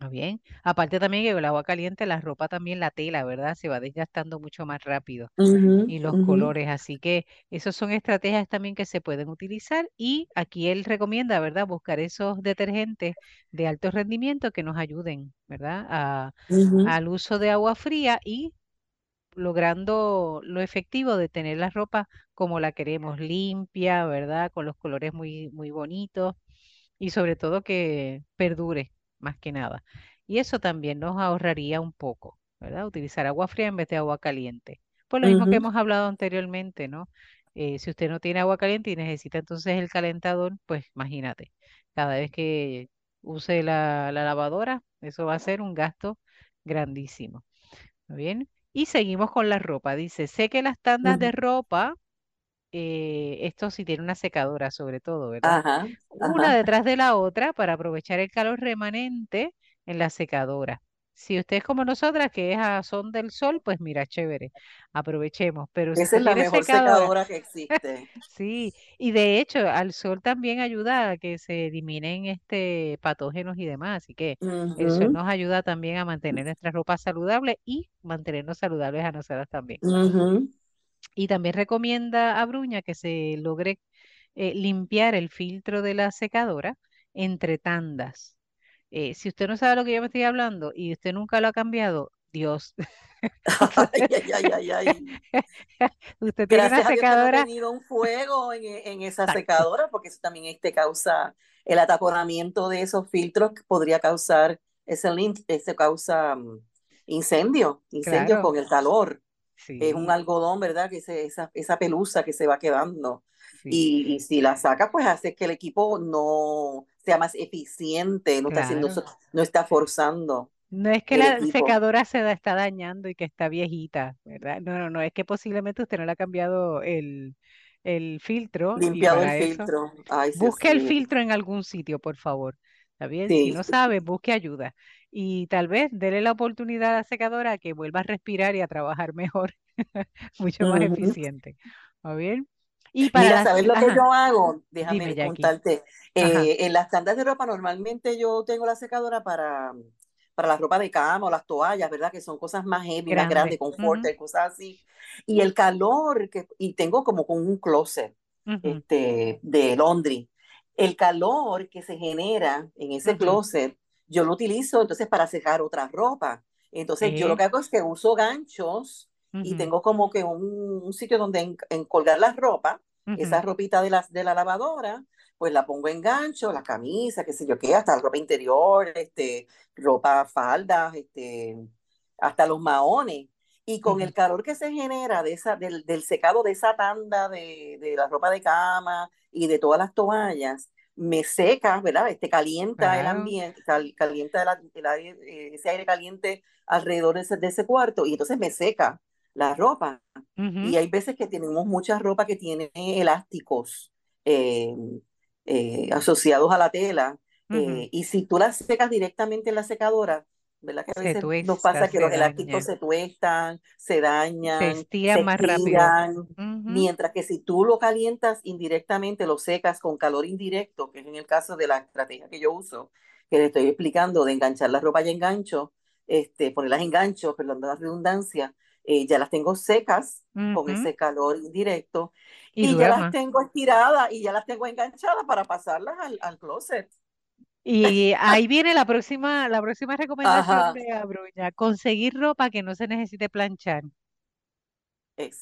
¿Está bien? Aparte también que el agua caliente, la ropa también, la tela, ¿verdad? Se va desgastando mucho más rápido Ujú, y los ujú, colores. Así que esas son estrategias también que se pueden utilizar y aquí él recomienda, ¿verdad? Buscar esos detergentes de alto rendimiento que nos ayuden, ¿verdad? A- ujú, al uso de agua fría y logrando lo efectivo de tener la ropa como la queremos, limpia, ¿verdad? Con los colores muy, muy bonitos y sobre todo que perdure más que nada. Y eso también nos ahorraría un poco, ¿verdad? Utilizar agua fría en vez de agua caliente. Por lo mismo que hemos hablado anteriormente, ¿no? Eh, si usted no tiene agua caliente y necesita entonces el calentador, pues imagínate, cada vez que use la, la lavadora, eso va a ser un gasto grandísimo. ¿Muy bien? Y seguimos con la ropa. Dice, sé que las tandas de ropa, eh, esto sí tiene una secadora sobre todo, ¿verdad? Ajá, una ajá. detrás de la otra para aprovechar el calor remanente en la secadora. Si usted es como nosotras, que es a son del sol, pues mira, chévere, aprovechemos. Pero si Esa usted es la mejor secadora, secadora que existe. [laughs] sí, y de hecho al sol también ayuda a que se eliminen este patógenos y demás, así que el sol Ujú, nos ayuda también a mantener nuestra ropa saludable y mantenernos saludables a nosotras también. ujú. Y también recomienda a Bruña que se logre eh, limpiar el filtro de la secadora entre tandas. Eh, si usted no sabe lo que yo me estoy hablando y usted nunca lo ha cambiado, Dios, [laughs] usted, [laughs] Ay, ay, ay, [laughs] usted tiene una Gracias a Dios que no he secadora, tenido un fuego en, e- en esa exacto, secadora, porque eso también este, causa el ataponamiento de esos filtros que podría causar, ese, ese causa mm, incendio, incendio claro, con el calor. Es un algodón, ¿verdad? Que se- esa, esa pelusa que se va quedando. sí, Y, y si la saca, pues hace que el equipo no sea más eficiente, no está haciendo, no está forzando No es que la equipo. secadora se da- está dañando y que está viejita, ¿verdad? No, no, no, es que posiblemente usted no le ha cambiado el, el filtro Limpiado el filtro. Ay, busque el filtro en algún sitio, por favor. ¿Está bien? Si no sabe, busque ayuda. Y tal vez dele la oportunidad a la secadora a que vuelva a respirar y a trabajar [laughs] mejor, mucho más Ujú. eficiente. ¿Está bien? Y para Mira. ¿sabes lo que Ajá, yo hago? dime, Déjame Jackie. contarte. Eh, en las tandas de ropa normalmente yo tengo la secadora para, para la ropa de cama o las toallas, ¿verdad? Que son cosas más heavy, más grandes, Grande. confort, Ujú, cosas así. Y el calor, que, y tengo como con un closet ujú, este, de laundry. El calor que se genera en ese ujú. closet, yo lo utilizo entonces para secar otra ropa. Entonces yo lo que hago es que uso ganchos y tengo como que un, un sitio donde en, en colgar la ropa, esa ujú, ropita de la, de la lavadora, pues la pongo en gancho, la camisa, qué sé yo qué, hasta la ropa interior, este, ropa, faldas, este, hasta los maones. Y con el calor que se genera de esa, del, del secado de esa tanda de, de la ropa de cama y de todas las toallas, me seca, ¿verdad? Este calienta el ambiente, cal- calienta el, el aire, eh, ese aire caliente alrededor de ese, de ese cuarto y entonces me seca la ropa. Ujú, Y hay veces que tenemos mucha ropa que tiene elásticos eh, eh, asociados a la tela. ujú. eh, y si tú las secas directamente en la secadora, ¿verdad? Que a nos pasa que los elásticos se tuestan, se se dañan, se más rápido. estiran. Mientras que si tú lo calientas indirectamente, lo secas con calor indirecto, que es en el caso de la estrategia que yo uso, que le estoy explicando de enganchar la ropa y engancho, este, ponerlas en gancho, perdón la redundancia, eh, ya las tengo secas con ese calor indirecto Y y ya las tengo estiradas y ya las tengo enganchadas para pasarlas al, al closet. Y ahí viene la próxima, la próxima recomendación Ajá, de Abruña, conseguir ropa que no se necesite planchar.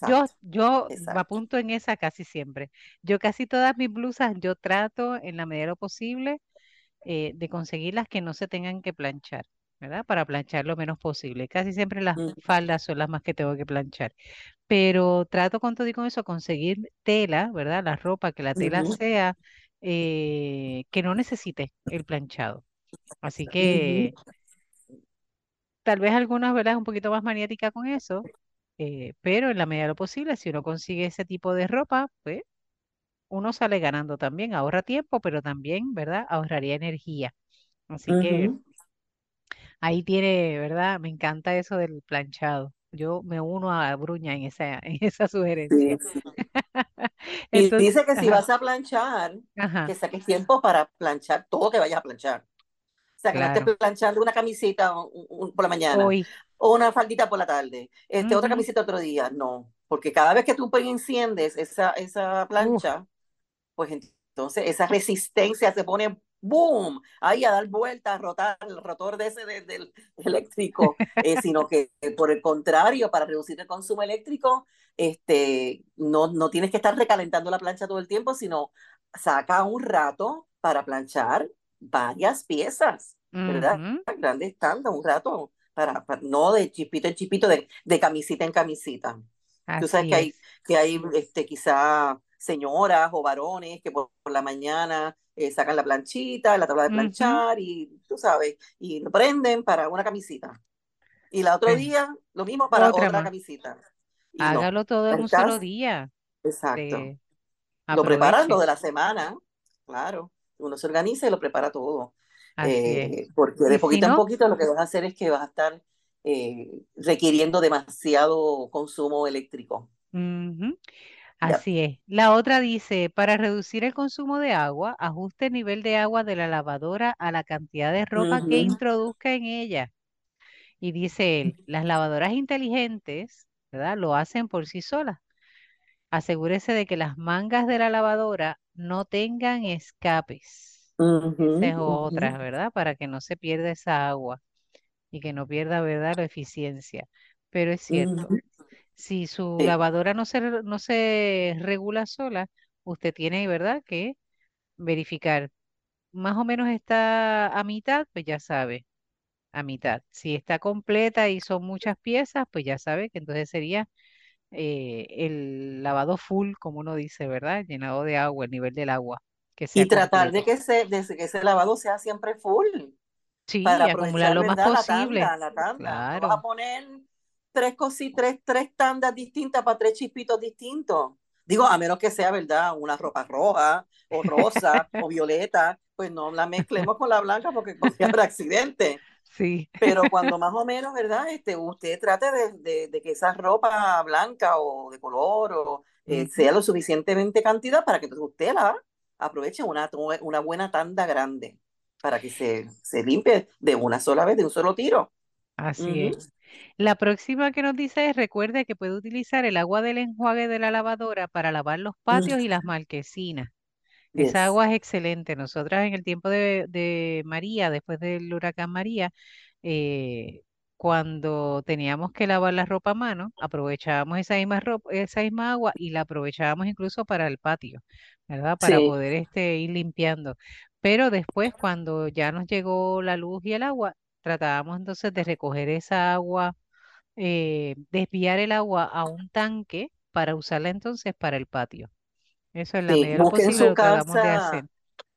Yo, exacto, yo me exacto. apunto en esa casi siempre. Yo casi todas mis blusas, yo trato en la medida de lo posible eh, de conseguirlas que no se tengan que planchar, ¿verdad? Para planchar lo menos posible. Casi siempre las Mm, faldas son las más que tengo que planchar. Pero trato con todo y con eso conseguir tela, ¿verdad? La ropa, que la tela sea eh, que no necesite el planchado. Así que tal vez algunas, ¿verdad? Es un poquito más maniática con eso, eh, pero en la medida de lo posible, si uno consigue ese tipo de ropa, pues uno sale ganando también, ahorra tiempo, pero también, ¿verdad? Ahorraría energía. Así que ahí tiene, ¿verdad? Me encanta eso del planchado. Yo me uno a Bruña en esa, [laughs] en esa sugerencia. sí. [laughs] Y Entonces, dice que si vas a planchar, ajá, que saques tiempo para planchar todo que vayas a planchar. O sea, que no estés claro. planchando una camisita un- un- por la mañana Hoy, o una faldita por la tarde, este, otra ujú, camisita otro día. No, porque cada vez que tú pues, enciendes esa, esa plancha, pues entonces esa resistencia se pone boom, ahí a dar vueltas, a rotar el rotor de ese de- del eléctrico, eh, sino que eh, por el contrario, para reducir el consumo eléctrico, este, no, no tienes que estar recalentando la plancha todo el tiempo, sino saca un rato para planchar varias piezas, ¿verdad? ujú, Grandes tandas, un rato, para, para- no de chipito en chipito, de, de camisita en camisita. Tú sabes que hay, que hay este, quizá señoras o varones que por, por la mañana eh, sacan la planchita, la tabla de planchar y tú sabes, y lo prenden para una camisita. Y el otro eh, día, lo mismo para Otra otra camisita. Y no, Hágalo todo en un solo día. exacto. Lo preparas lo de la semana, claro. Uno se organiza y lo prepara todo. Eh, porque de si poquito en poquito lo que vas a hacer es que vas a estar eh, requiriendo demasiado consumo eléctrico. Así es. La otra dice, para reducir el consumo de agua, ajuste el nivel de agua de la lavadora a la cantidad de ropa que introduzca en ella. Y dice él, las lavadoras inteligentes, ¿verdad? Lo hacen por sí solas. Asegúrese de que las mangas de la lavadora no tengan escapes. ujú, Esa es otra, ¿verdad? Para que no se pierda esa agua y que no pierda, ¿verdad?, la eficiencia. Pero es cierto. Si su Sí. lavadora no se, no se regula sola, usted tiene, ¿verdad?, que verificar. Más o menos está a mitad, pues ya sabe, a mitad. Si está completa y son muchas piezas, pues ya sabe que entonces sería eh, el lavado full, como uno dice, ¿verdad? Llenado de agua, el nivel del agua, que sea Y tratar de que, se, de que ese lavado sea siempre full. Sí, para y acumular lo más posible. tanda, la tanda. No vas a poner tres cositas, tres, tres tandas distintas para tres chispitos distintos. Digo, a menos que sea, ¿verdad? Una ropa roja o rosa o [laughs] violeta, pues no la mezclemos con la blanca porque [laughs] podría haber accidente. Sí. Pero cuando [laughs] más o menos, ¿verdad? Este, usted trate de, de, de que esa ropa blanca o de color o eh, sea lo suficientemente cantidad para que usted la aproveche una, una buena tanda grande para que se, se limpie de una sola vez, de un solo tiro. Así es. La próxima que nos dice es, recuerde que puede utilizar el agua del enjuague de la lavadora para lavar los patios y Mm, las marquesinas. Esa agua es excelente. Nosotras en el tiempo de, de María, después del huracán María, eh, cuando teníamos que lavar la ropa a mano, aprovechábamos esa misma ropa, esa misma agua y la aprovechábamos incluso para el patio, ¿verdad? Para Sí, poder este, ir limpiando. Pero después, cuando ya nos llegó la luz y el agua, tratábamos entonces de recoger esa agua, eh, desviar el agua a un tanque para usarla entonces para el patio. Eso en la sí. medida lo posible su lo tratamos de hacer. casa,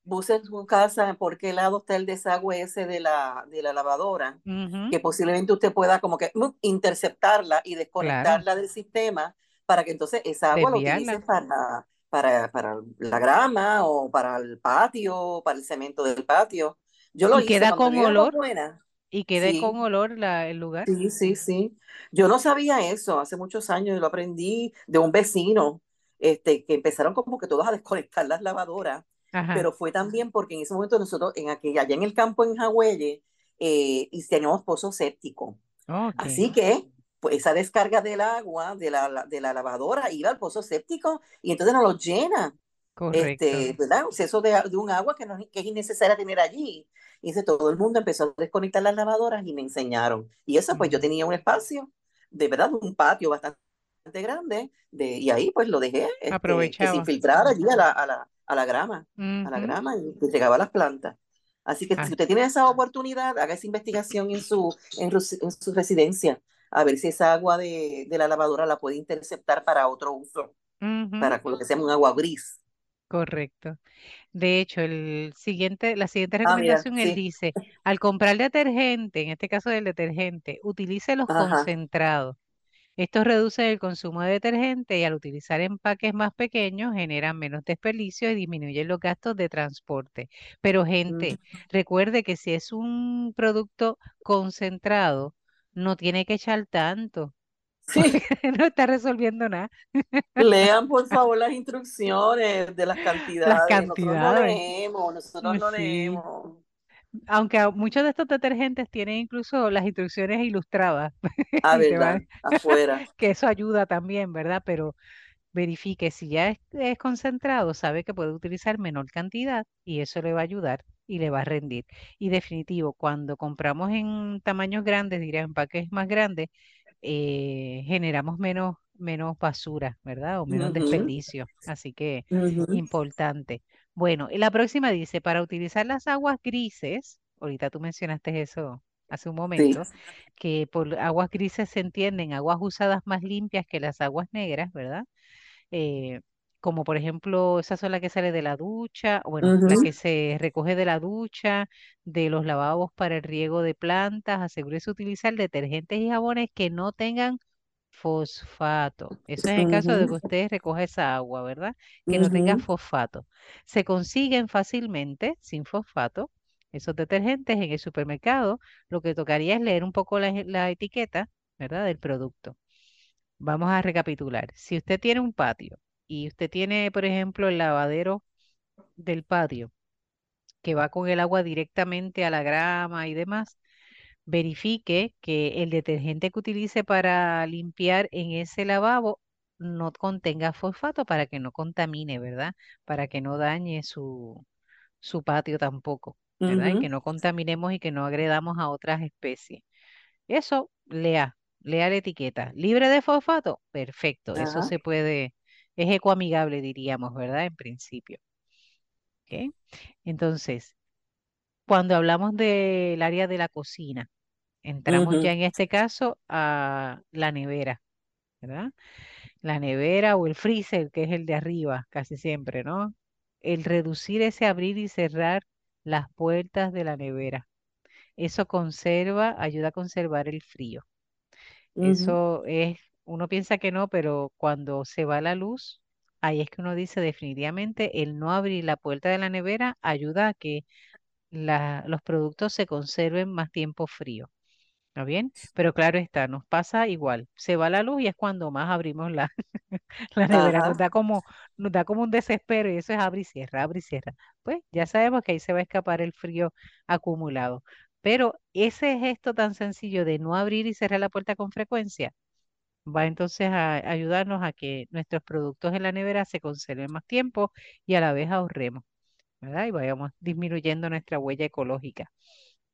busque en su casa por qué lado está el desagüe ese de la, de la lavadora, que posiblemente usted pueda como que mm, interceptarla y claro, desconectarla del sistema para que entonces esa agua la utilice desviarla. para, para, para la grama o para el patio, para el cemento del patio. Yo lo Y hice queda con olor, buena. Y quede Sí, con olor la, el lugar. Sí, sí, sí. Yo no sabía eso hace muchos años, lo aprendí de un vecino, este, que empezaron como que todos a desconectar las lavadoras, Ajá, pero fue también porque en ese momento nosotros, en aquella, allá en el campo en Jagüelle, eh, y teníamos pozo séptico. ok, Así que, pues esa descarga del agua de la, de la lavadora iba al pozo séptico y entonces nos lo llena correcto. este, ¿verdad? Exceso de, de un agua que, no, que es innecesaria tener allí. Y dice, todo el mundo empezó a desconectar las lavadoras y me enseñaron. Y eso, pues yo tenía un espacio, de verdad, un patio bastante grande, de, y ahí pues lo dejé, este, que se infiltrara allí a la, a la, a la grama, a la grama y llegaba a las plantas. Así que si ah, usted tiene esa oportunidad, haga esa investigación en su, en, en su residencia, a ver si esa agua de, de la lavadora la puede interceptar para otro uso, ujú, para lo que sea un agua gris. Correcto. De hecho, el siguiente, la siguiente Ah, recomendación, él sí. dice, al comprar detergente, en este caso del detergente, utilice los Ajá. concentrados. Estos reducen el consumo de detergente y al utilizar empaques más pequeños generan menos desperdicio y disminuyen los gastos de transporte. Pero Mm. gente, recuerde que si es un producto concentrado, no tiene que echar tanto, Sí, [laughs] no está resolviendo nada. lean por [laughs] favor las instrucciones de las Las cantidades. Nosotros no cantidades. leemos, nosotros no Sí. leemos. Aunque muchos de estos detergentes tienen incluso las instrucciones ilustradas [laughs] Ah, verdad, afuera. que eso ayuda también, ¿verdad? Pero verifique si ya es, es concentrado, sabe que puede utilizar menor cantidad y eso le va a ayudar y le va a rendir. Y definitivo, cuando compramos en tamaños grandes, diría en paquetes más grandes, eh, generamos menos, menos basura, ¿verdad? O menos Ujú, desperdicio. Así que importante. Bueno, y la próxima dice, para utilizar las aguas grises, ahorita tú mencionaste eso hace un Sí. momento, que por aguas grises se entienden aguas usadas más limpias que las aguas negras, ¿verdad? eh, como por ejemplo, esa son las que sale de la ducha, o bueno, la que se recoge de la ducha, de los lavabos para el riego de plantas, asegúrese de utilizar detergentes y jabones que no tengan fosfato. Eso es en caso de que usted recoja esa agua, ¿verdad? Que no tenga fosfato. Se consiguen fácilmente sin fosfato esos detergentes en el supermercado, lo que tocaría es leer un poco la, la etiqueta, ¿verdad? Del producto. Vamos a recapitular. Si usted tiene un patio y usted tiene, por ejemplo, el lavadero del patio que va con el agua directamente a la grama y demás, verifique que el detergente que utilice para limpiar en ese lavabo no contenga fosfato para que no contamine, ¿verdad? Para que no dañe su, su patio tampoco, ¿verdad? Y que no contaminemos y que no agredamos a otras especies. Eso, lea, lea la etiqueta. ¿Libre de fosfato? Perfecto, eso se puede, es ecoamigable, diríamos, ¿verdad? En principio. ¿ok? Entonces, cuando hablamos del área de la cocina, entramos ya en este caso a la nevera, ¿verdad? La nevera o el freezer, que es el de arriba, casi siempre, ¿no? El reducir ese abrir y cerrar las puertas de la nevera. Eso conserva, ayuda a conservar el frío. Eso es, uno piensa que no, pero cuando se va la luz, ahí es que uno dice definitivamente el no abrir la puerta de la nevera ayuda a que la- los productos se conserven más tiempo frío. ¿Está bien? Pero claro está, nos pasa igual. Se va la luz y es cuando más abrimos la, [laughs] la nevera. Nos da como, nos da como un desespero y eso es abre y cierra, abre y cierra. Pues ya sabemos que ahí se va a escapar el frío acumulado. Pero ese gesto tan sencillo de no abrir y cerrar la puerta con frecuencia va entonces a ayudarnos a que nuestros productos en la nevera se conserven más tiempo y a la vez ahorremos, ¿verdad? Y vayamos disminuyendo nuestra huella ecológica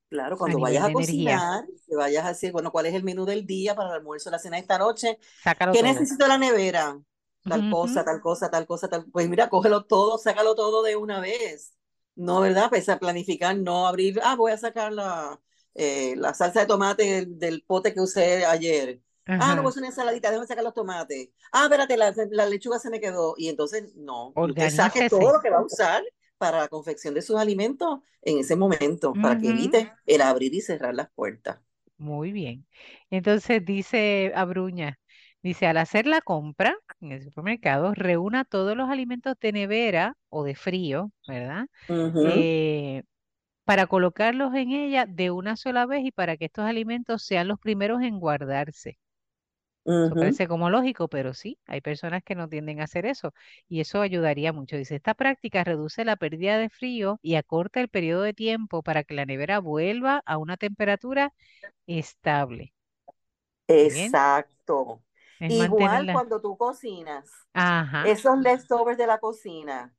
Claro, cuando vayas de a cocinar, que vayas a decir, bueno, ¿cuál es el menú del día para el almuerzo, la cena de esta noche? Sácalo ¿Qué todo. necesito en la nevera? Tal Ujú, cosa, tal cosa, tal cosa, tal. Pues mira, cógelo todo, sácalo todo de una vez. No, ¿verdad? Pese a planificar, no abrir, ah, voy a sacar la, eh, la salsa de tomate del, del pote que usé ayer. Ah, no, pues una ensaladita, déjame sacar los tomates. Ah, espérate, la, la lechuga se me quedó. Y entonces, no, usted saque todo lo que va a usar para la confección de sus alimentos en ese momento, para que evite el abrir y cerrar las puertas. Muy bien. Entonces dice Abruña, dice, al hacer la compra en el supermercado, reúna todos los alimentos de nevera o de frío, ¿verdad? Eh, para colocarlos en ella de una sola vez y para que estos alimentos sean los primeros en guardarse. Eso parece como lógico, pero sí, hay personas que no tienden a hacer eso y eso ayudaría mucho. Dice, esta práctica reduce la pérdida de frío y acorta el periodo de tiempo para que la nevera vuelva a una temperatura estable. Exacto. Igual cuando tú cocinas, Ajá, esos leftovers de la cocina,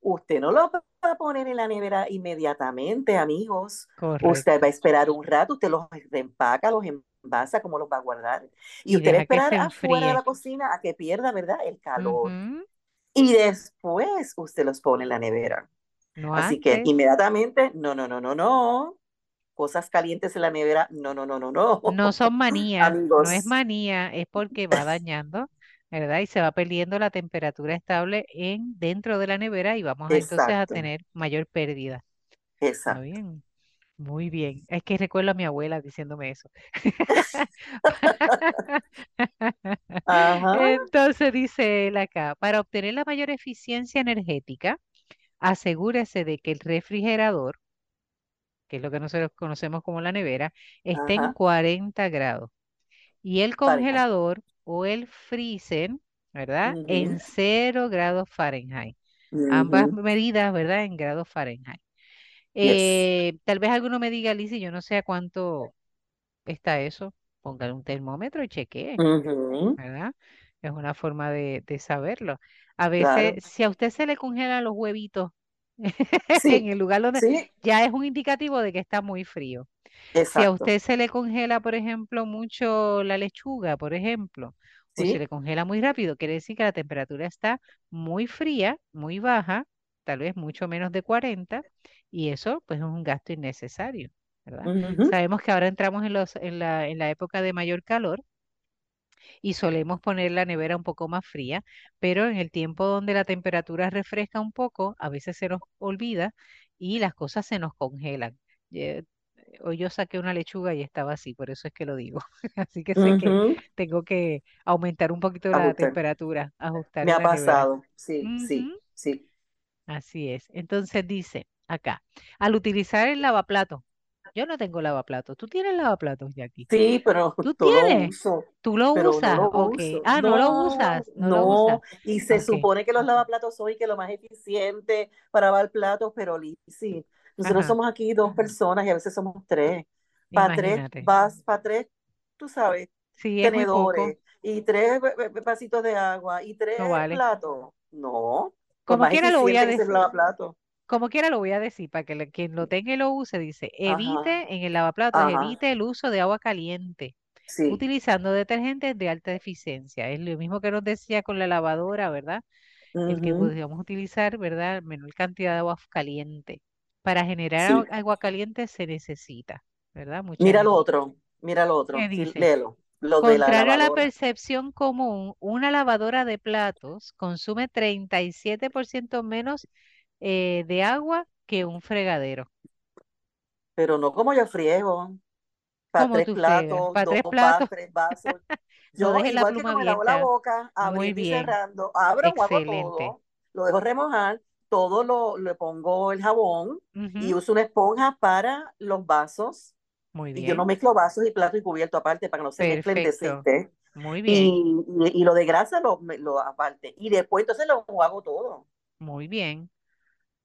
usted no los va a poner en la nevera inmediatamente, amigos. Usted va a correcto. esperar un rato, usted los empaca, los envasa, ¿cómo los va a guardar? Y Y usted va a que esperar afuera de la cocina a que pierda, ¿verdad? El calor. Ujú, Y después usted los pone en la nevera. No Así que antes. inmediatamente, no, no, no, no, no. Cosas calientes en la nevera, no, no, no, no, no. No son manía, no es Amigos, manía, es porque va dañando, ¿verdad? Y se va perdiendo la temperatura estable en dentro de la nevera y vamos a, entonces a tener mayor pérdida. ¿Está exacto. bien? Muy bien. Es que recuerdo a mi abuela diciéndome eso. [laughs] [laughs] Ajá, Entonces dice él acá, para obtener la mayor eficiencia energética, asegúrese de que el refrigerador, que es lo que nosotros conocemos como la nevera, esté en ajá. 40 grados y el Fahrenheit. congelador o el freezer, ¿verdad? En cero grados Fahrenheit. Ambas medidas, ¿verdad? En grados Fahrenheit. Yes. Eh, tal vez alguno me diga, Lizzy, yo no sé a cuánto está eso. Póngale un termómetro y chequee. ¿verdad? Es una forma de, de saberlo. A veces, Claro. si a usted se le congelan los huevitos [laughs] en el lugar donde sí, ya es un indicativo de que está muy frío. Si a exacto. usted se le congela, por ejemplo, mucho la lechuga, por ejemplo, o se le congela muy rápido, quiere decir que la temperatura está muy fría, muy baja, tal vez mucho menos de 40, y eso pues es un gasto innecesario, ¿verdad? Sabemos que ahora entramos en los, en la, en la época de mayor calor y solemos poner la nevera un poco más fría, pero en el tiempo donde la temperatura refresca un poco, a veces se nos olvida y las cosas se nos congelan. Hoy yo saqué una lechuga y estaba así, por eso es que lo digo. [laughs] Así que sé que tengo que aumentar un poquito la temperatura, ajustar Me ha nevera. pasado. Sí, sí, sí. Así es. Entonces dice, acá. Al utilizar el lavaplato, yo no tengo lavaplatos. ¿Tú tienes lavaplatos, Jackie? Sí, pero ¿Tú [laughs] no lo uso, ¿Tú lo no usas? lo uso. Ah, no lo No, usas, no lo usas. no. Y se supone que los lavaplatos son y que lo más eficiente para lavar platos, pero sí, nosotros Ajá, somos aquí dos personas y a veces somos tres. Para tres vas, para tres, tú sabes, Sí, tenedores y tres va- va- vasitos de agua y no tres vale. platos. No, Como quiera lo voy a decir. Como quiera lo voy a decir, para que le- quien lo tenga y lo use, dice, Ajá, evite en el lavaplatos, ajá, evite el uso de agua caliente, sí. utilizando detergentes de alta eficiencia. Es lo mismo que nos decía con la lavadora, ¿verdad? El que podríamos utilizar, ¿verdad? Menor cantidad de agua caliente. Para generar sí. agua caliente se necesita, ¿verdad? Mucha Mira lo otro, mira lo ¿Qué otro, sí, dice? léelo, lo de la Contrario a la percepción común, una lavadora de platos consume 37% menos eh, de agua que un fregadero. Pero no como yo friego, para ¿Cómo tres platos, Para tres platos, tres vasos. [laughs] no Yo, dejes la igual que pluma como me lavo la boca, abriendo y bien, cerrando, abro, hago excelente. todo, lo dejo remojar, todo lo, le pongo el jabón y Ujú, uso una esponja para los vasos. Muy Y yo no bien, mezclo vasos y platos y cubierto aparte para que no se mezclen perfecto. decente. Muy bien, Y, y, y lo de grasa lo, lo aparte. Y después entonces lo hago todo. muy bien.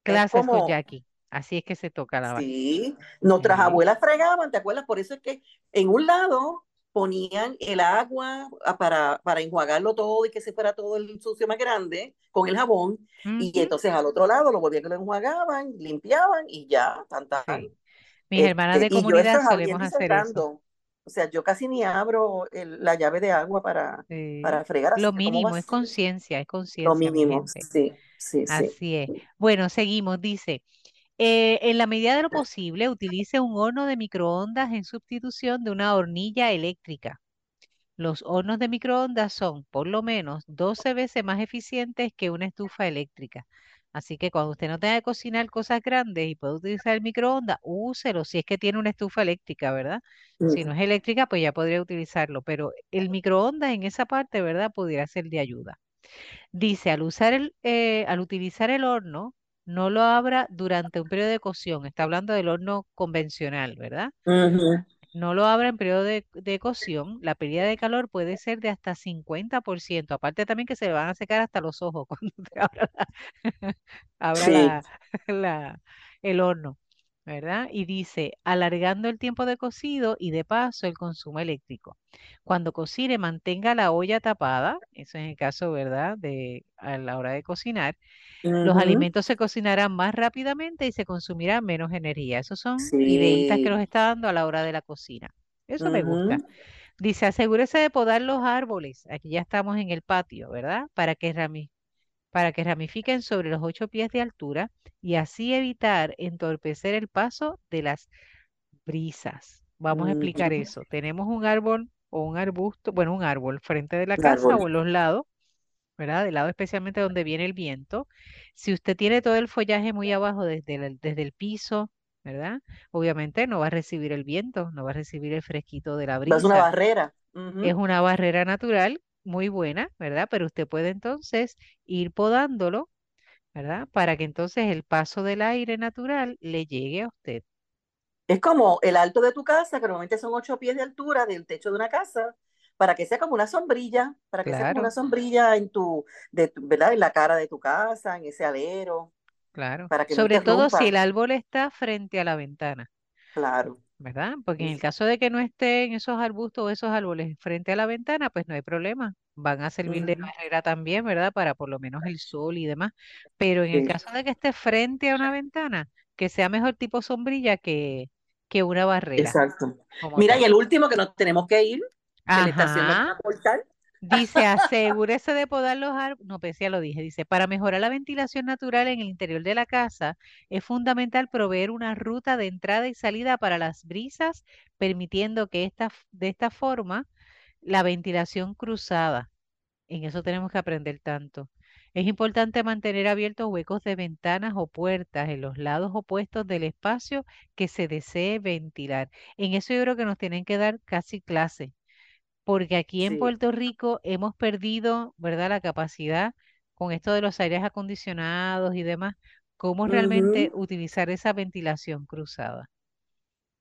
Es Clases con como, Jackie. Así es que se toca lavar. Sí, nuestras Sí. abuelas fregaban, ¿te acuerdas? Por eso es que en un lado ponían el agua ah, para, para enjuagarlo todo y que se fuera todo el sucio más grande con el jabón, y entonces al otro lado lo volvían que lo enjuagaban, limpiaban y ya, tan, tan. Sí. Mis hermanas Este, de yo eso comunidad solemos hacer eso. O sea, yo casi ni abro el- la llave de agua para, Sí. para fregar, Lo así mínimo es conciencia, es Lo conciencia, mi mínimo, gente. Sí, sí, sí. Así es. Bueno, seguimos. Dice, eh, en la medida de lo posible, utilice un horno de microondas en sustitución de una hornilla eléctrica. Los hornos de microondas son por lo menos 12 veces más eficientes que una estufa eléctrica. Así que cuando usted no tenga que cocinar cosas grandes y puede utilizar el microondas, úselo si es que tiene una estufa eléctrica, ¿verdad? Si no Mm, es eléctrica, pues ya podría utilizarlo, pero el microondas en esa parte, ¿verdad? Pudiera ser de ayuda. Dice, al usar el, eh, al utilizar el horno, no lo abra durante un periodo de cocción. Está hablando del horno convencional, ¿verdad? No lo abra en periodo de, de cocción. La pérdida de calor puede ser de hasta 50%. Aparte también que se le van a secar hasta los ojos [laughs] cuando usted abra, la, abra Sí. la- [laughs] la- el horno, ¿verdad? Y dice, alargando el tiempo de cocido y de paso el consumo eléctrico. Cuando cocine, mantenga la olla tapada. Eso es el caso, ¿verdad? De a la hora de cocinar. Los alimentos se cocinarán más rápidamente y se consumirá menos energía. Esos son ideitas que nos Sí. está dando a la hora de la cocina. Eso me gusta. Dice, asegúrese de podar los árboles. Aquí ya estamos en el patio, ¿verdad? Para que para que ramifiquen sobre los ocho pies de altura y así evitar entorpecer el paso de las brisas. Vamos a explicar eso. Tenemos un árbol o un arbusto, bueno, un árbol frente de la casa Árbol. o en los lados ¿verdad? Del lado especialmente donde viene el viento. Si usted tiene todo el follaje muy abajo desde el, desde el piso, ¿verdad? Obviamente no va a recibir el viento, no va a recibir el fresquito de la Es una brisa. barrera. Es una barrera natural muy buena, ¿verdad? Pero usted puede entonces ir podándolo, ¿verdad? Para que entonces el paso del aire natural le llegue a usted. Es como el alto de tu casa, que normalmente son ocho pies de altura del techo de una casa, para que sea como una sombrilla, para que sea como una sombrilla en tu, de ¿verdad? En la cara de tu casa, en ese alero, claro. para que no Sobre todo si el árbol está frente a la ventana. Claro. ¿Verdad? Porque en el caso de que no estén esos arbustos o esos árboles frente a la ventana, pues no hay problema. Van a servir de barrera también, ¿verdad? Para por lo menos el sol y demás. Pero en el sí, caso de que esté frente a una ventana, que sea mejor tipo sombrilla que, que una barrera exacto. Mira, y el último que nos tenemos que ir, que Ajá. una portal. Dice, [laughs] asegúrese de podar los árboles. No, pues ya lo dije. Dice, para mejorar la ventilación natural en el interior de la casa, es fundamental proveer una ruta de entrada y salida para las brisas, permitiendo que esta, de esta forma la ventilación cruzada. En eso tenemos que aprender tanto. Es importante mantener abiertos huecos de ventanas o puertas en los lados opuestos del espacio que se desee ventilar. En eso yo creo que nos tienen que dar casi clase porque aquí en Sí. Puerto Rico hemos perdido, ¿verdad?, la capacidad con esto de los aires acondicionados y demás, cómo realmente utilizar esa ventilación cruzada.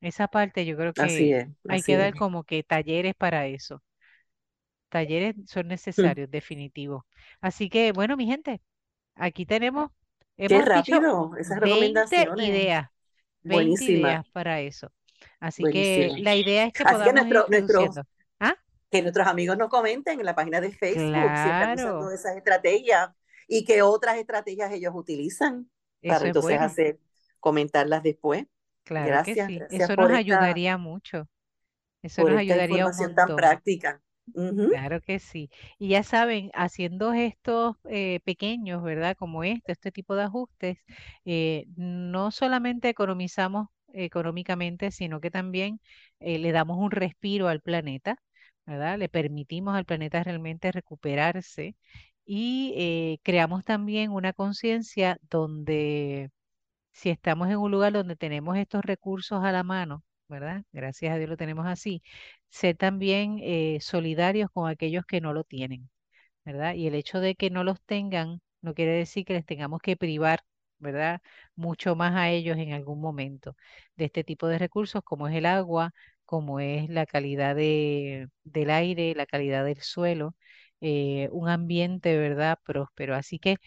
Esa parte yo creo Así que hay que dar es. como que talleres para eso. Talleres son Mm, necesarios, definitivo. Así que, bueno, mi gente, aquí tenemos, Qué hemos dicho rápido, esas 20 recomendaciones. ideas, 20 Buenísima, ideas para eso. Así que la idea es que Así que podamos ir nuestros, que nuestros amigos nos comenten en la página de Facebook si están usando claro, esas estrategias y qué otras estrategias ellos utilizan para eso entonces bueno, hacer, comentarlas después. claro que Gracias, sí. gracias Eso nos esta, ayudaría mucho, eso por nos esta ayudaría un información tan montón. práctica. Claro que sí. Y ya saben, haciendo estos eh, pequeños, ¿verdad? Como este, este tipo de ajustes, eh, no solamente economizamos económicamente, sino que también eh, le damos un respiro al planeta, ¿verdad? Le permitimos al planeta realmente recuperarse y eh, creamos también una conciencia donde si estamos en un lugar donde tenemos estos recursos a la mano, ¿verdad? Gracias a Dios lo tenemos así, ser también eh, solidarios con aquellos que no lo tienen, ¿verdad? Y el hecho de que no los tengan no quiere decir que les tengamos que privar, ¿verdad? Mucho más a ellos en algún momento de este tipo de recursos como es el agua, como es la calidad de, del aire, la calidad del suelo, eh, un ambiente, ¿verdad? Próspero. Así que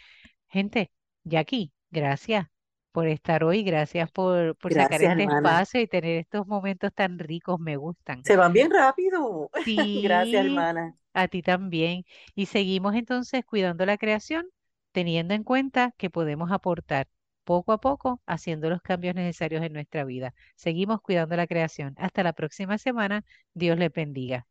Gente, Jackie, gracias por estar hoy, gracias por, por sacar Gracias, este hermana. espacio y tener estos momentos tan ricos, me gustan. Se van bien rápido. [laughs] Gracias, Sí, hermana. a ti también. Y seguimos entonces cuidando la creación, teniendo en cuenta que podemos aportar poco a poco, haciendo los cambios necesarios en nuestra vida. Seguimos cuidando la creación. Hasta la próxima semana. Dios les bendiga.